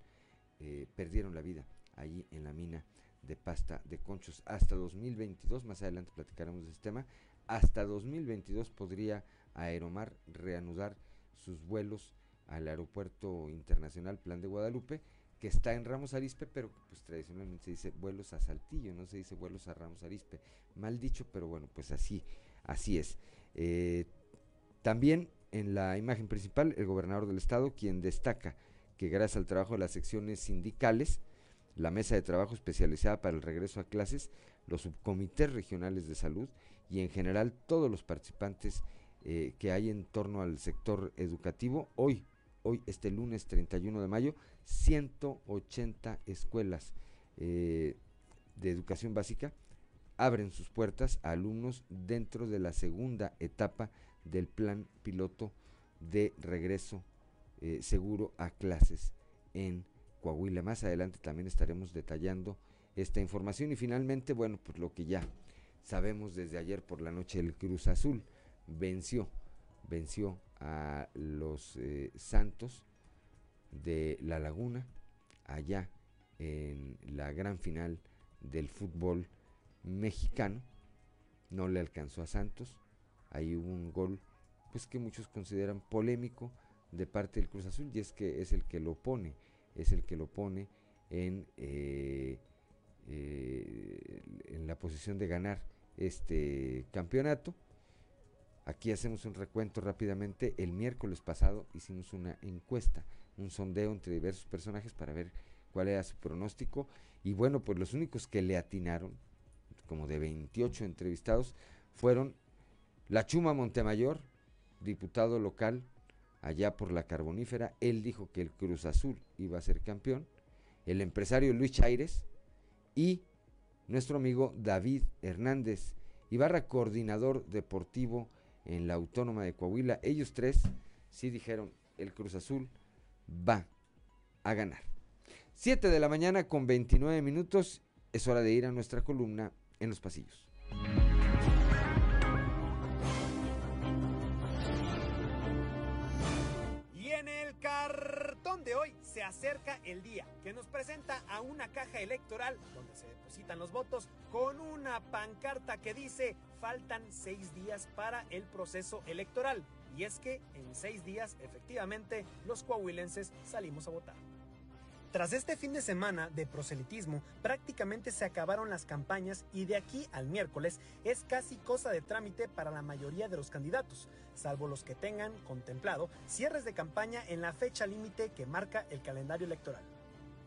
perdieron la vida allí en la mina de pasta de conchos. Hasta 2022, más adelante platicaremos de este tema, hasta 2022 podría Aeromar reanudar sus vuelos al Aeropuerto Internacional Plan de Guadalupe, que está en Ramos Arispe, pero pues tradicionalmente se dice vuelos a Saltillo, no se dice vuelos a Ramos Arispe. Mal dicho, pero bueno, pues así, así es. Eh, también en la imagen principal, el gobernador del estado, quien destaca que gracias al trabajo de las secciones sindicales, la mesa de trabajo especializada para el regreso a clases, los subcomités regionales de salud y en general todos los participantes eh, que hay en torno al sector educativo, hoy, hoy este lunes 31 de mayo, 180 escuelas eh, de educación básica abren sus puertas a alumnos dentro de la segunda etapa del plan piloto de regreso eh, seguro a clases en Coahuila. Más adelante también estaremos detallando esta información. Y finalmente, bueno, pues lo que ya sabemos desde ayer por la noche, el Cruz Azul venció, venció a los eh, Santos de La Laguna allá en la gran final del fútbol mexicano. No le alcanzó a Santos. Ahí hubo un gol pues que muchos consideran polémico de parte del Cruz Azul y es que es el que lo pone, es el que lo pone en, eh, eh, en la posición de ganar este campeonato. Aquí hacemos un recuento rápidamente. El miércoles pasado hicimos una encuesta, un sondeo entre diversos personajes para ver cuál era su pronóstico. Y bueno, pues los únicos que le atinaron, como de 28 entrevistados, fueron la Chuma Montemayor, diputado local allá por la carbonífera, él dijo que el Cruz Azul iba a ser campeón, el empresario Luis Chaires y nuestro amigo David Hernández Ibarra, coordinador deportivo en la Autónoma de Coahuila. Ellos tres sí dijeron, el Cruz Azul va a ganar. Siete de la mañana con 29 minutos, es hora de ir a nuestra columna en los pasillos. Acerca el día que nos presenta a una caja electoral donde se depositan los votos con una pancarta que dice faltan seis días para el proceso electoral. Y es que en seis días efectivamente los coahuilenses salimos a votar. Tras este fin de semana de proselitismo, prácticamente se acabaron las campañas y de aquí al miércoles es casi cosa de trámite para la mayoría de los candidatos, salvo los que tengan contemplado cierres de campaña en la fecha límite que marca el calendario electoral.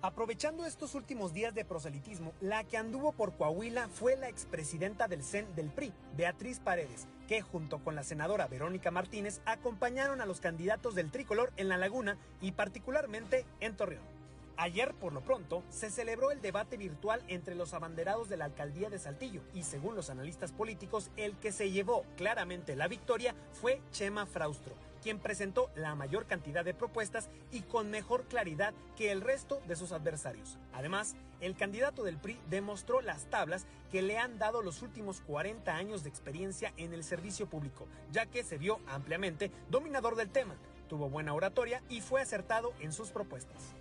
Aprovechando estos últimos días de proselitismo, la que anduvo por Coahuila fue la expresidenta del CEN del PRI, Beatriz Paredes, que junto con la senadora Verónica Martínez acompañaron a los candidatos del tricolor en La Laguna y particularmente en Torreón. Ayer, por lo pronto, se celebró el debate virtual entre los abanderados de la alcaldía de Saltillo y según los analistas políticos, el que se llevó claramente la victoria fue Chema Fraustro, quien presentó la mayor cantidad de propuestas y con mejor claridad que el resto de sus adversarios. Además, el candidato del PRI demostró las tablas que le han dado los últimos 40 años de experiencia en el servicio público, ya que se vio ampliamente dominador del tema, tuvo buena oratoria y fue acertado en sus propuestas.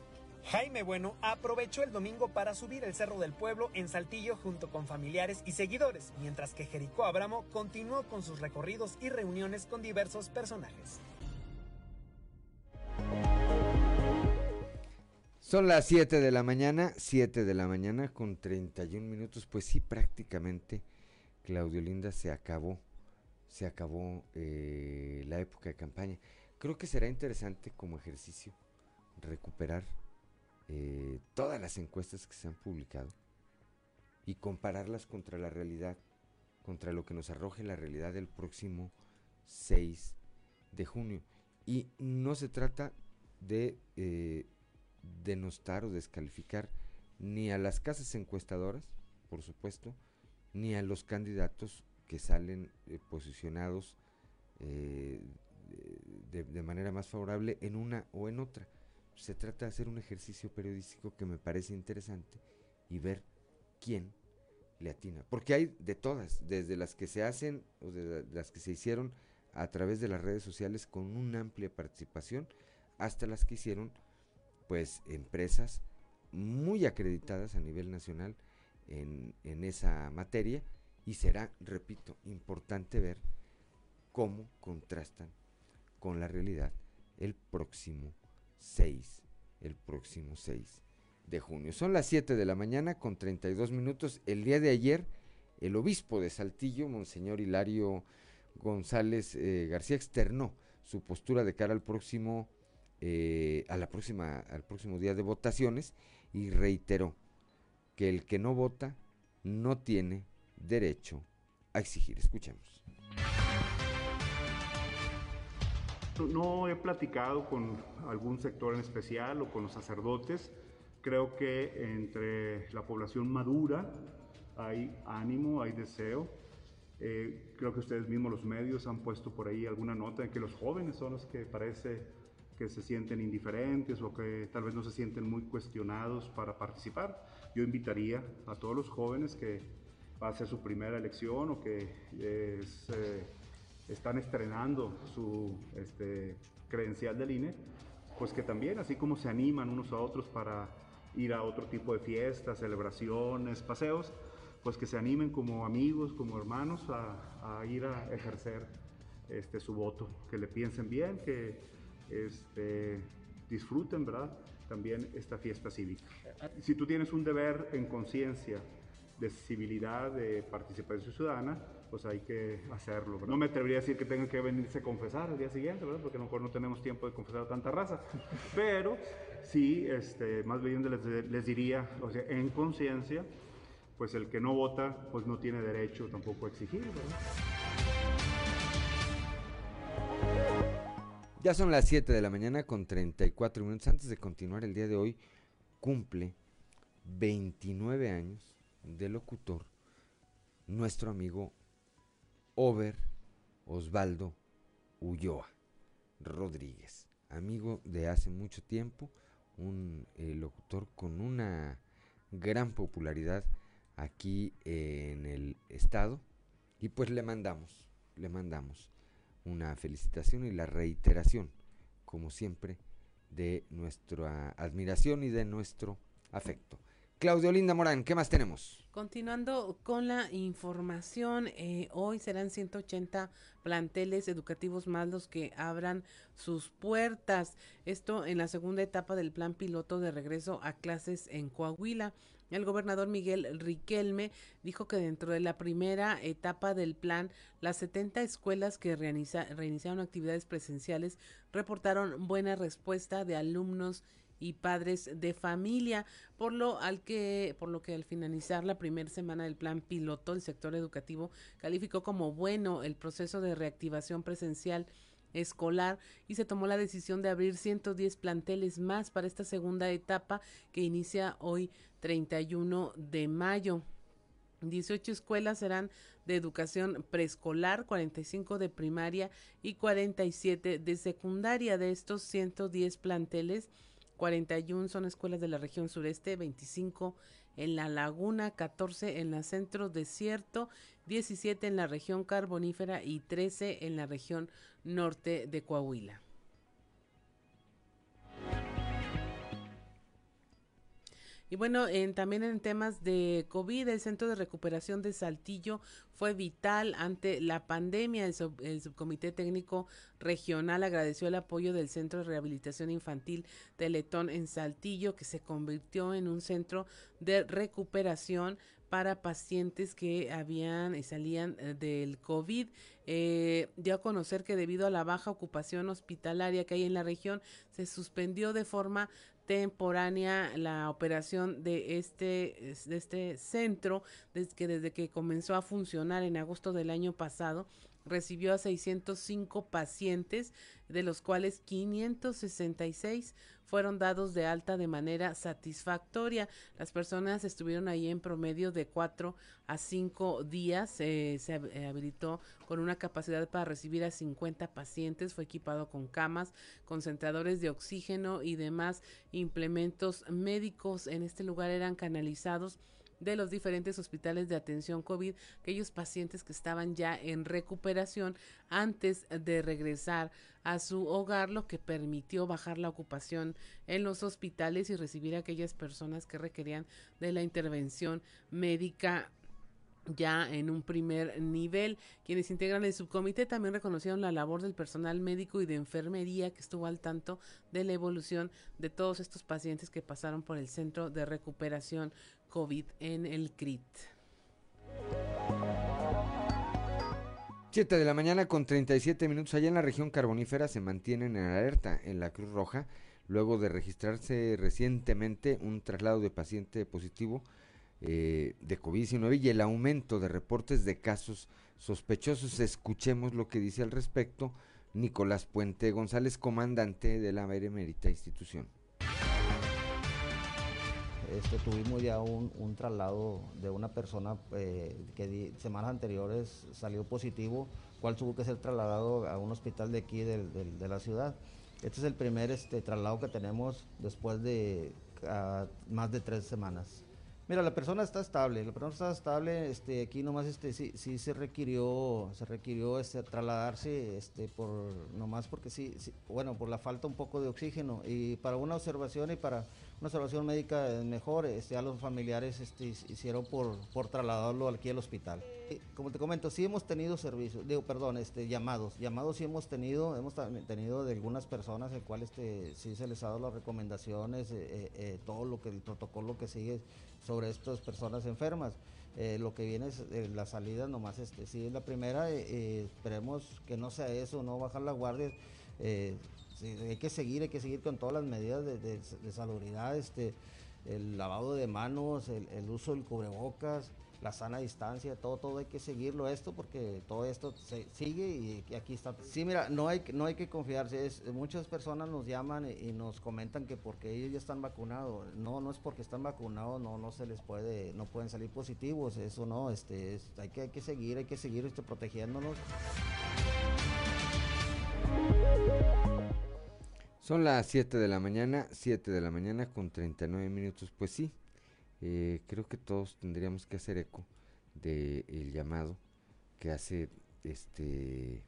Jaime Bueno aprovechó el domingo para subir el Cerro del Pueblo en Saltillo junto con familiares y seguidores, mientras que Jericó Abramo continuó con sus recorridos y reuniones con diversos personajes. Son las 7 de la mañana, 7 de la mañana con 31 minutos, pues sí, prácticamente, Claudio Linda, se acabó, se acabó eh, la época de campaña. Creo que será interesante como ejercicio recuperar eh, todas las encuestas que se han publicado y compararlas contra la realidad, contra lo que nos arroje la realidad del próximo 6 de junio. Y no se trata de eh, denostar o descalificar ni a las casas encuestadoras, por supuesto, ni a los candidatos que salen eh, posicionados de manera más favorable en una o en otra se trata de hacer un ejercicio periodístico que me parece interesante y ver quién le atina. Porque hay de todas, desde las que se hacen o de las que se hicieron a través de las redes sociales con una amplia participación, hasta las que hicieron pues empresas muy acreditadas a nivel nacional en, en esa materia y será, repito, importante ver cómo contrastan con la realidad el próximo 6, el próximo 6 de junio. Son las 7 de la mañana con 32 minutos. El día de ayer, el obispo de Saltillo, Monseñor Hilario González eh, García, externó su postura de cara al próximo, eh, a la próxima, al próximo día de votaciones y reiteró que el que no vota no tiene derecho a exigir. Escuchemos. No he platicado con algún sector en especial o con los sacerdotes. Creo que entre la población madura hay ánimo, hay deseo. Eh, creo que ustedes mismos, los medios, han puesto por ahí alguna nota en que los jóvenes son los que parece que se sienten indiferentes o que tal vez no se sienten muy cuestionados para participar. Yo invitaría a todos los jóvenes que va a ser su primera elección o que eh, están estrenando su este, credencial del INE, pues que también, así como se animan unos a otros para ir a otro tipo de fiestas, celebraciones, paseos, pues que se animen como amigos, como hermanos a, ir a ejercer este, su voto, que le piensen bien, que este, disfruten, ¿verdad? También esta fiesta cívica. Si tú tienes un deber en conciencia de civilidad, de participación ciudadana, pues hay que hacerlo. No me atrevería a decir que tengan que venirse a confesar al día siguiente, ¿verdad? porque a lo mejor no tenemos tiempo de confesar a tanta raza, pero sí, este, más bien les, diría, o sea, en conciencia, pues el que no vota, pues no tiene derecho tampoco a exigir. Ya son las 7 de la mañana con 34 minutos. Antes de continuar el día de hoy, cumple 29 años de locutor nuestro amigo Over Osvaldo Ulloa Rodríguez, amigo de hace mucho tiempo, un eh, locutor con una gran popularidad aquí en el estado y pues le mandamos, le mandamos una felicitación y la reiteración, como siempre, de nuestra admiración y de nuestro afecto. Claudio Linda Morán, ¿qué más tenemos? Continuando con la información, eh, hoy serán 180 planteles educativos más los que abran sus puertas. Esto en la segunda etapa del plan piloto de regreso a clases en Coahuila. El gobernador Miguel Riquelme dijo que dentro de la primera etapa del plan, las 70 escuelas que reiniciaron actividades presenciales reportaron buena respuesta de alumnos padres de familia, por lo al que por lo que al finalizar la primera semana del plan piloto el sector educativo calificó como bueno el proceso de reactivación presencial escolar y se tomó la decisión de abrir 110 planteles más para esta segunda etapa que inicia hoy 31 de mayo. 18 escuelas serán de educación preescolar, 45 de primaria y 47 de secundaria. De estos 110 planteles, 41 son escuelas de la región sureste, 25 en la laguna, 14 en la centro desierto, 17 en la región carbonífera y 13 en la región norte de Coahuila. Y bueno, en, también en temas de COVID, el Centro de Recuperación de Saltillo fue vital ante la pandemia. El, Subcomité Técnico Regional agradeció el apoyo del Centro de Rehabilitación Infantil Teletón en Saltillo, que se convirtió en un centro de recuperación para pacientes que habían y salían eh, del COVID. Eh, dio a conocer que debido a la baja ocupación hospitalaria que hay en la región, se suspendió de forma temporánea la operación de este, de este centro, desde que, desde que comenzó a funcionar en agosto del año pasado, recibió a 605 pacientes, de los cuales 566 fueron dados de alta de manera satisfactoria. Las personas estuvieron ahí en promedio de cuatro a cinco días. Eh, se eh, habilitó con una capacidad para recibir a 50 pacientes. Fue equipado con camas, concentradores de oxígeno y demás implementos médicos. En este lugar eran canalizados de los diferentes hospitales de atención COVID, aquellos pacientes que estaban ya en recuperación antes de regresar a su hogar, lo que permitió bajar la ocupación en los hospitales y recibir a aquellas personas que requerían de la intervención médica ya en un primer nivel. Quienes integran el subcomité también reconocieron la labor del personal médico y de enfermería que estuvo al tanto de la evolución de todos estos pacientes que pasaron por el centro de recuperación COVID en el CRIT. 7 de la mañana con 37 minutos allá en la región carbonífera se mantienen en alerta en la Cruz Roja luego de registrarse recientemente un traslado de paciente positivo eh, de COVID-19 y el aumento de reportes de casos sospechosos. Escuchemos lo que dice al respecto Nicolás Puente González, comandante de la benemérita institución. Este, tuvimos ya un, traslado de una persona eh, que semanas anteriores salió positivo, cual tuvo que ser trasladado a un hospital de aquí de, la ciudad. Este es el primer este, traslado que tenemos después de ah, más de tres semanas. Mira, la persona está estable, la persona está estable, este, aquí nomás este, sí, sí se requirió, se requirió este, trasladarse, este, por, nomás porque sí, sí, bueno, por la falta un poco de oxígeno y para una observación y para una observación médica mejor, este, a los familiares este, hicieron por, por trasladarlo aquí al hospital. Como te comento, sí hemos tenido servicios, digo, perdón, este, llamados, llamados sí hemos tenido, hemos tenido de algunas personas, el cual este, sí se les ha dado las recomendaciones, eh, eh, eh, todo lo que, el protocolo que sigue sobre estas personas enfermas. lo que viene es la salida nomás, este, sí es la primera, esperemos que no sea eso, no bajar la guardia hay que seguir, hay que seguir con todas las medidas de, de, salubridad, este, el lavado de manos, el, uso del cubrebocas, la sana distancia, todo, todo hay que seguirlo esto porque todo esto se sigue y aquí está. Sí, mira, no hay, no hay que confiarse. Muchas personas nos llaman y, nos comentan que porque ellos ya están vacunados. No, no es porque están vacunados, no, no se les puede, no pueden salir positivos. Eso no, este, hay que, hay que seguir, hay que seguir este, protegiéndonos. Son las 7 de la mañana, 7 de la mañana con 39 minutos. Pues sí, eh, creo que todos tendríamos que hacer eco del llamado que hace este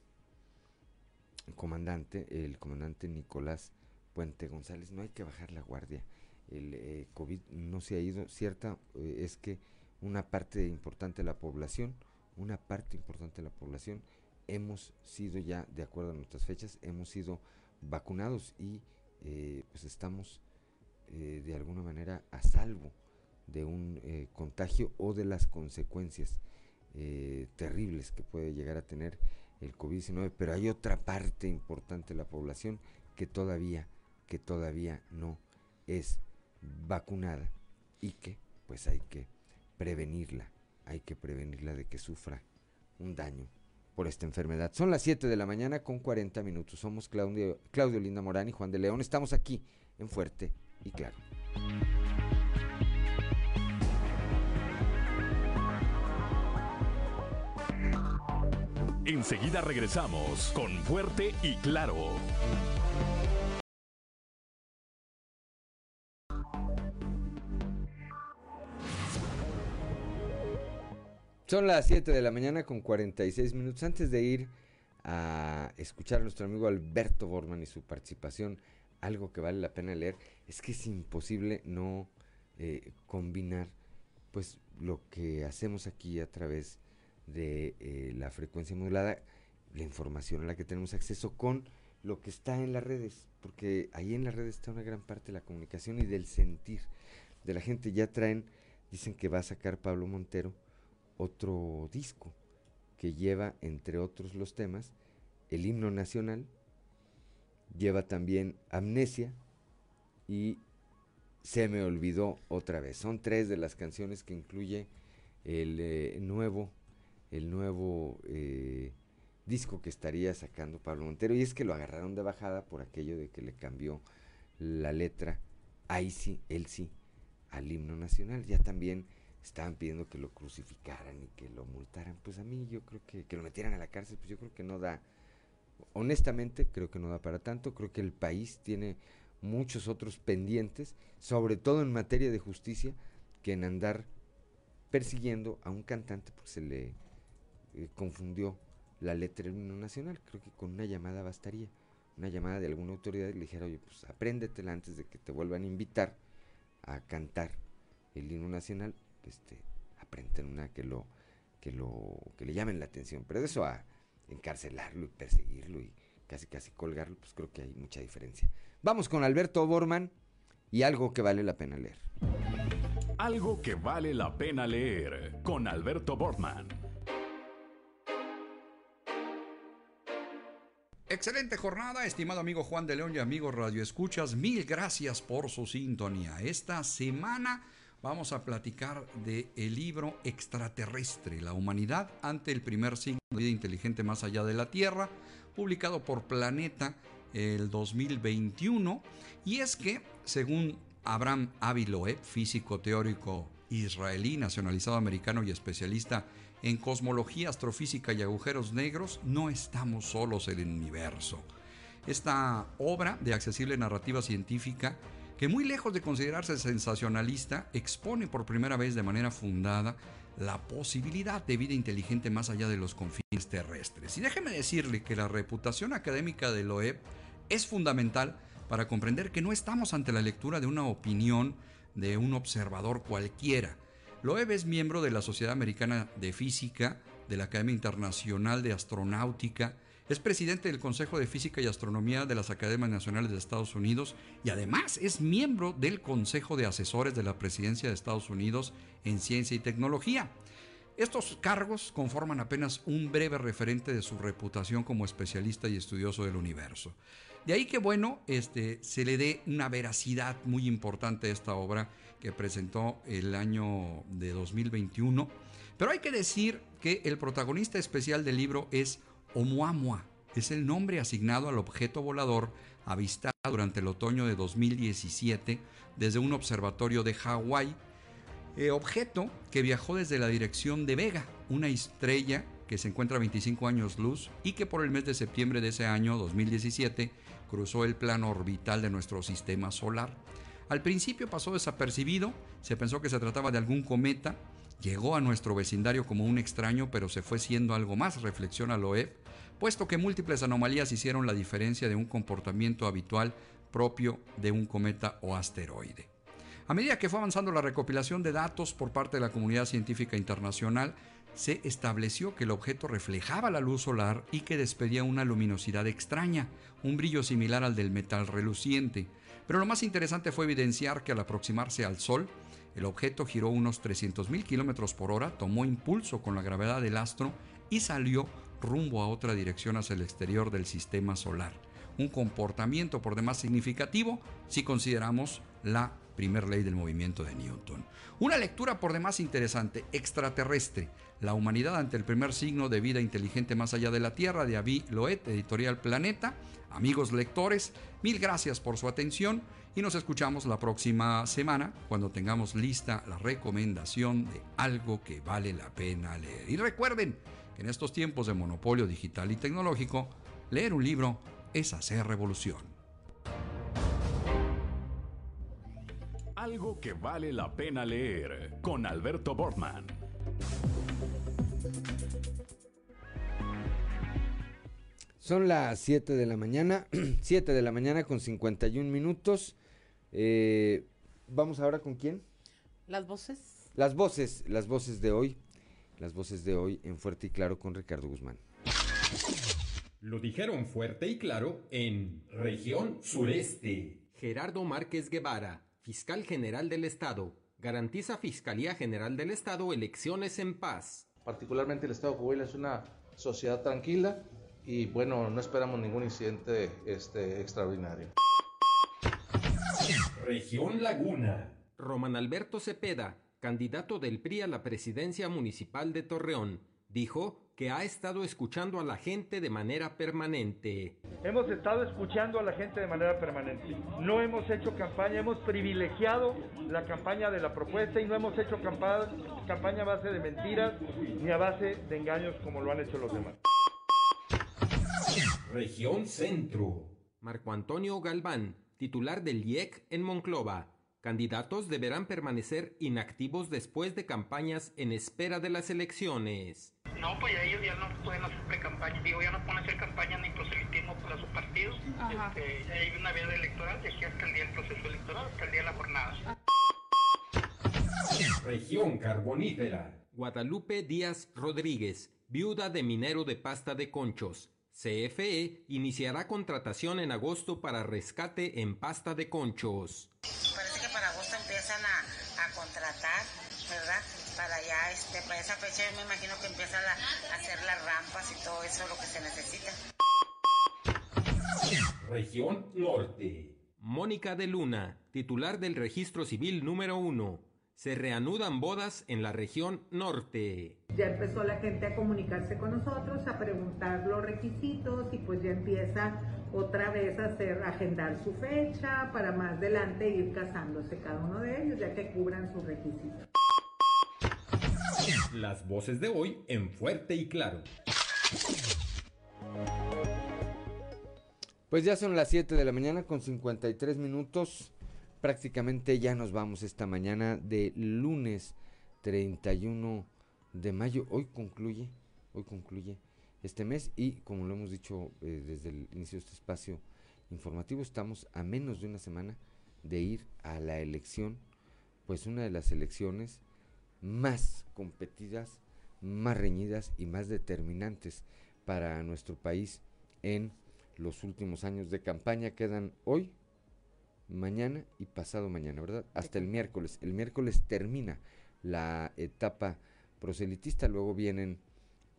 comandante, el comandante Nicolás Puente González. No hay que bajar la guardia. El eh, COVID no se ha ido. Cierta eh, es que una parte importante de la población, una parte importante de la población, hemos sido ya, de acuerdo a nuestras fechas, hemos sido vacunados y eh, pues estamos eh, de alguna manera a salvo de un eh, contagio o de las consecuencias terribles que puede llegar a tener el COVID-19, pero hay otra parte importante de la población que todavía, que todavía no es vacunada y que pues hay que prevenirla, hay que prevenirla de que sufra un daño por esta enfermedad. Son las 7 de la mañana con 40 minutos. Somos Claudio, Claudio Linda Morán y Juan de León. Estamos aquí en Fuerte y Claro. Enseguida regresamos con Fuerte y Claro. Son las 7 de la mañana con 46 minutos. Antes de ir a escuchar a nuestro amigo Alberto Borman y su participación, algo que vale la pena leer, es que es imposible no eh, combinar pues lo que hacemos aquí a través de eh, la frecuencia modulada, la información a la que tenemos acceso con lo que está en las redes, porque ahí en las redes está una gran parte de la comunicación y del sentir de la gente. Ya traen, dicen que va a sacar Pablo Montero otro disco que lleva, entre otros los temas, el himno nacional, lleva también Amnesia y Se me olvidó otra vez. Son tres de las canciones que incluye el eh, nuevo, el nuevo eh, disco que estaría sacando Pablo Montero. Y es que lo agarraron de bajada por aquello de que le cambió la letra, ahí sí, él sí, al himno nacional. Ya también estaban pidiendo que lo crucificaran y que lo multaran. Pues a mí yo creo que, que lo metieran a la cárcel, pues yo creo que no da, honestamente creo que no da para tanto, creo que el país tiene muchos otros pendientes, sobre todo en materia de justicia, que en andar persiguiendo a un cantante porque se le eh, confundió la letra del himno nacional. Creo que con una llamada bastaría. Una llamada de alguna autoridad y le dijera, oye, pues apréndetela antes de que te vuelvan a invitar a cantar el himno nacional. Este, aprenden una que lo, que lo, que le llamen la atención. Pero de eso a encarcelarlo y perseguirlo y casi casi colgarlo, pues creo que hay mucha diferencia. Vamos con Alberto Borman y algo que vale la pena leer. Algo que vale la pena leer con Alberto Borman. Excelente jornada, estimado amigo Juan de León y amigos Radio Escuchas. Mil gracias por su sintonía. Esta semana vamos a platicar del el libro Extraterrestre, la humanidad ante el primer signo de vida inteligente más allá de la Tierra, publicado por Planeta el 2021. Y es que, según Abraham Aviloeb, físico teórico israelí, nacionalizado americano y especialista en cosmología, astrofísica y agujeros negros, no estamos solos en el universo. Esta obra de accesible narrativa científica, que muy lejos de considerarse sensacionalista, expone por primera vez de manera fundada la posibilidad de vida inteligente más allá de los confines terrestres. Y déjeme decirle que la reputación académica de Loeb es fundamental para comprender que no estamos ante la lectura de una opinión de un observador cualquiera, Loeb es miembro de la Sociedad Americana de Física, de la Academia Internacional de Astronáutica, es presidente del Consejo de Física y Astronomía de las Academias Nacionales de Estados Unidos y además es miembro del Consejo de Asesores de la Presidencia de Estados Unidos en Ciencia y Tecnología. Estos cargos conforman apenas un breve referente de su reputación como especialista y estudioso del universo. De ahí que bueno, este, se le dé una veracidad muy importante a esta obra que presentó el año de 2021. Pero hay que decir que el protagonista especial del libro es Oumuamua. Es el nombre asignado al objeto volador avistado durante el otoño de 2017 desde un observatorio de Hawái. Eh, objeto que viajó desde la dirección de Vega, una estrella que se encuentra a 25 años luz y que por el mes de septiembre de ese año 2017 cruzó el plano orbital de nuestro sistema solar. Al principio pasó desapercibido, se pensó que se trataba de algún cometa, llegó a nuestro vecindario como un extraño, pero se fue siendo algo más, reflexiona Loeb, puesto que múltiples anomalías hicieron la diferencia de un comportamiento habitual propio de un cometa o asteroide. A medida que fue avanzando la recopilación de datos por parte de la comunidad científica internacional, se estableció que el objeto reflejaba la luz solar y que despedía una luminosidad extraña, un brillo similar al del metal reluciente. Pero lo más interesante fue evidenciar que al aproximarse al Sol, el objeto giró unos 300.000 kilómetros por hora, tomó impulso con la gravedad del astro y salió rumbo a otra dirección hacia el exterior del sistema solar. Un comportamiento por demás significativo si consideramos la primer ley del movimiento de Newton. Una lectura por demás interesante, extraterrestre, la humanidad ante el primer signo de vida inteligente más allá de la Tierra, de Avi Loet, editorial Planeta. Amigos lectores, mil gracias por su atención y nos escuchamos la próxima semana cuando tengamos lista la recomendación de algo que vale la pena leer. Y recuerden que en estos tiempos de monopolio digital y tecnológico, leer un libro es hacer revolución. Algo que vale la pena leer con Alberto Bortman. Son las 7 de la mañana, 7 de la mañana con 51 minutos. Eh, Vamos ahora con quién? Las voces. Las voces, las voces de hoy. Las voces de hoy en Fuerte y Claro con Ricardo Guzmán. Lo dijeron fuerte y claro en Región Sureste. Gerardo Márquez Guevara, fiscal general del Estado, garantiza Fiscalía General del Estado elecciones en paz. Particularmente el Estado de Coahuila es una sociedad tranquila y bueno, no esperamos ningún incidente este, extraordinario. Región Laguna. Roman Alberto Cepeda, candidato del PRI a la presidencia municipal de Torreón, dijo que ha estado escuchando a la gente de manera permanente. Hemos estado escuchando a la gente de manera permanente. No hemos hecho campaña, hemos privilegiado la campaña de la propuesta y no hemos hecho campaña, campaña a base de mentiras ni a base de engaños como lo han hecho los demás. Región Centro. Marco Antonio Galván, titular del IEC en Monclova, Candidatos deberán permanecer inactivos después de campañas en espera de las elecciones. No, pues ya ellos ya no pueden hacer pre-campaña, digo, ya no pueden hacer campaña ni proselitismo para sus partidos. Este, hay una veda electoral de aquí hasta el día del proceso electoral, hasta el día de la jornada. Región carbonífera. Guadalupe Díaz Rodríguez, viuda de minero de pasta de conchos. CFE iniciará contratación en agosto para rescate en pasta de conchos. Parece que para agosto empiezan a, contratar, ¿verdad? Para ya, este, para esa fecha me imagino que empiezan a, hacer las rampas y todo eso lo que se necesita. Región Norte. Mónica de Luna, titular del Registro Civil número 1 se reanudan bodas en la región norte. Ya empezó la gente a comunicarse con nosotros, a preguntar los requisitos y pues ya empieza otra vez a hacer, agendar su fecha para más adelante ir casándose cada uno de ellos ya que cubran sus requisitos. Las voces de hoy en fuerte y claro. Pues ya son las 7 de la mañana con 53 minutos prácticamente ya nos vamos esta mañana de lunes 31 de mayo. Hoy concluye, hoy concluye este mes y como lo hemos dicho eh, desde el inicio de este espacio informativo, estamos a menos de una semana de ir a la elección, pues una de las elecciones más competidas, más reñidas y más determinantes para nuestro país en los últimos años de campaña. Quedan hoy mañana y pasado mañana, ¿verdad? Hasta el miércoles. El miércoles termina la etapa proselitista, luego vienen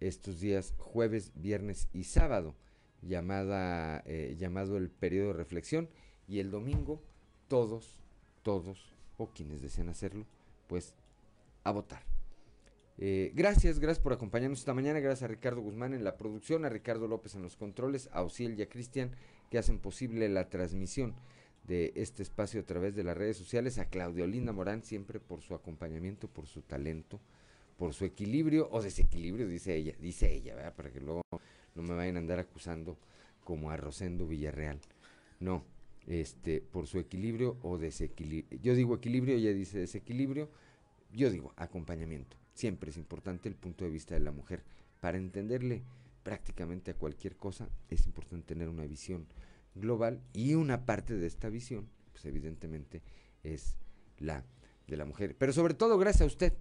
estos días jueves, viernes y sábado, llamada, eh, llamado el periodo de reflexión, y el domingo todos, todos, o quienes deseen hacerlo, pues a votar. Eh, gracias, gracias por acompañarnos esta mañana, gracias a Ricardo Guzmán en la producción, a Ricardo López en los controles, a Ociel y a Cristian que hacen posible la transmisión de este espacio a través de las redes sociales, a Claudia Olinda Morán, siempre por su acompañamiento, por su talento, por su equilibrio o desequilibrio, dice ella, dice ella, ¿verdad? Para que luego no me vayan a andar acusando como a Rosendo Villarreal. No, este, por su equilibrio o desequilibrio. Yo digo equilibrio, ella dice desequilibrio, yo digo acompañamiento. Siempre es importante el punto de vista de la mujer. Para entenderle prácticamente a cualquier cosa es importante tener una visión global y una parte de esta visión, pues evidentemente es la de la mujer. Pero sobre todo gracias a usted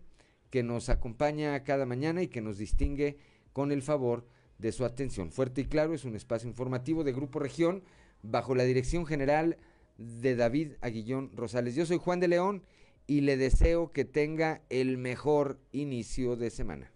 que nos acompaña cada mañana y que nos distingue con el favor de su atención. Fuerte y claro es un espacio informativo de Grupo Región bajo la dirección general de David Aguillón Rosales. Yo soy Juan de León y le deseo que tenga el mejor inicio de semana.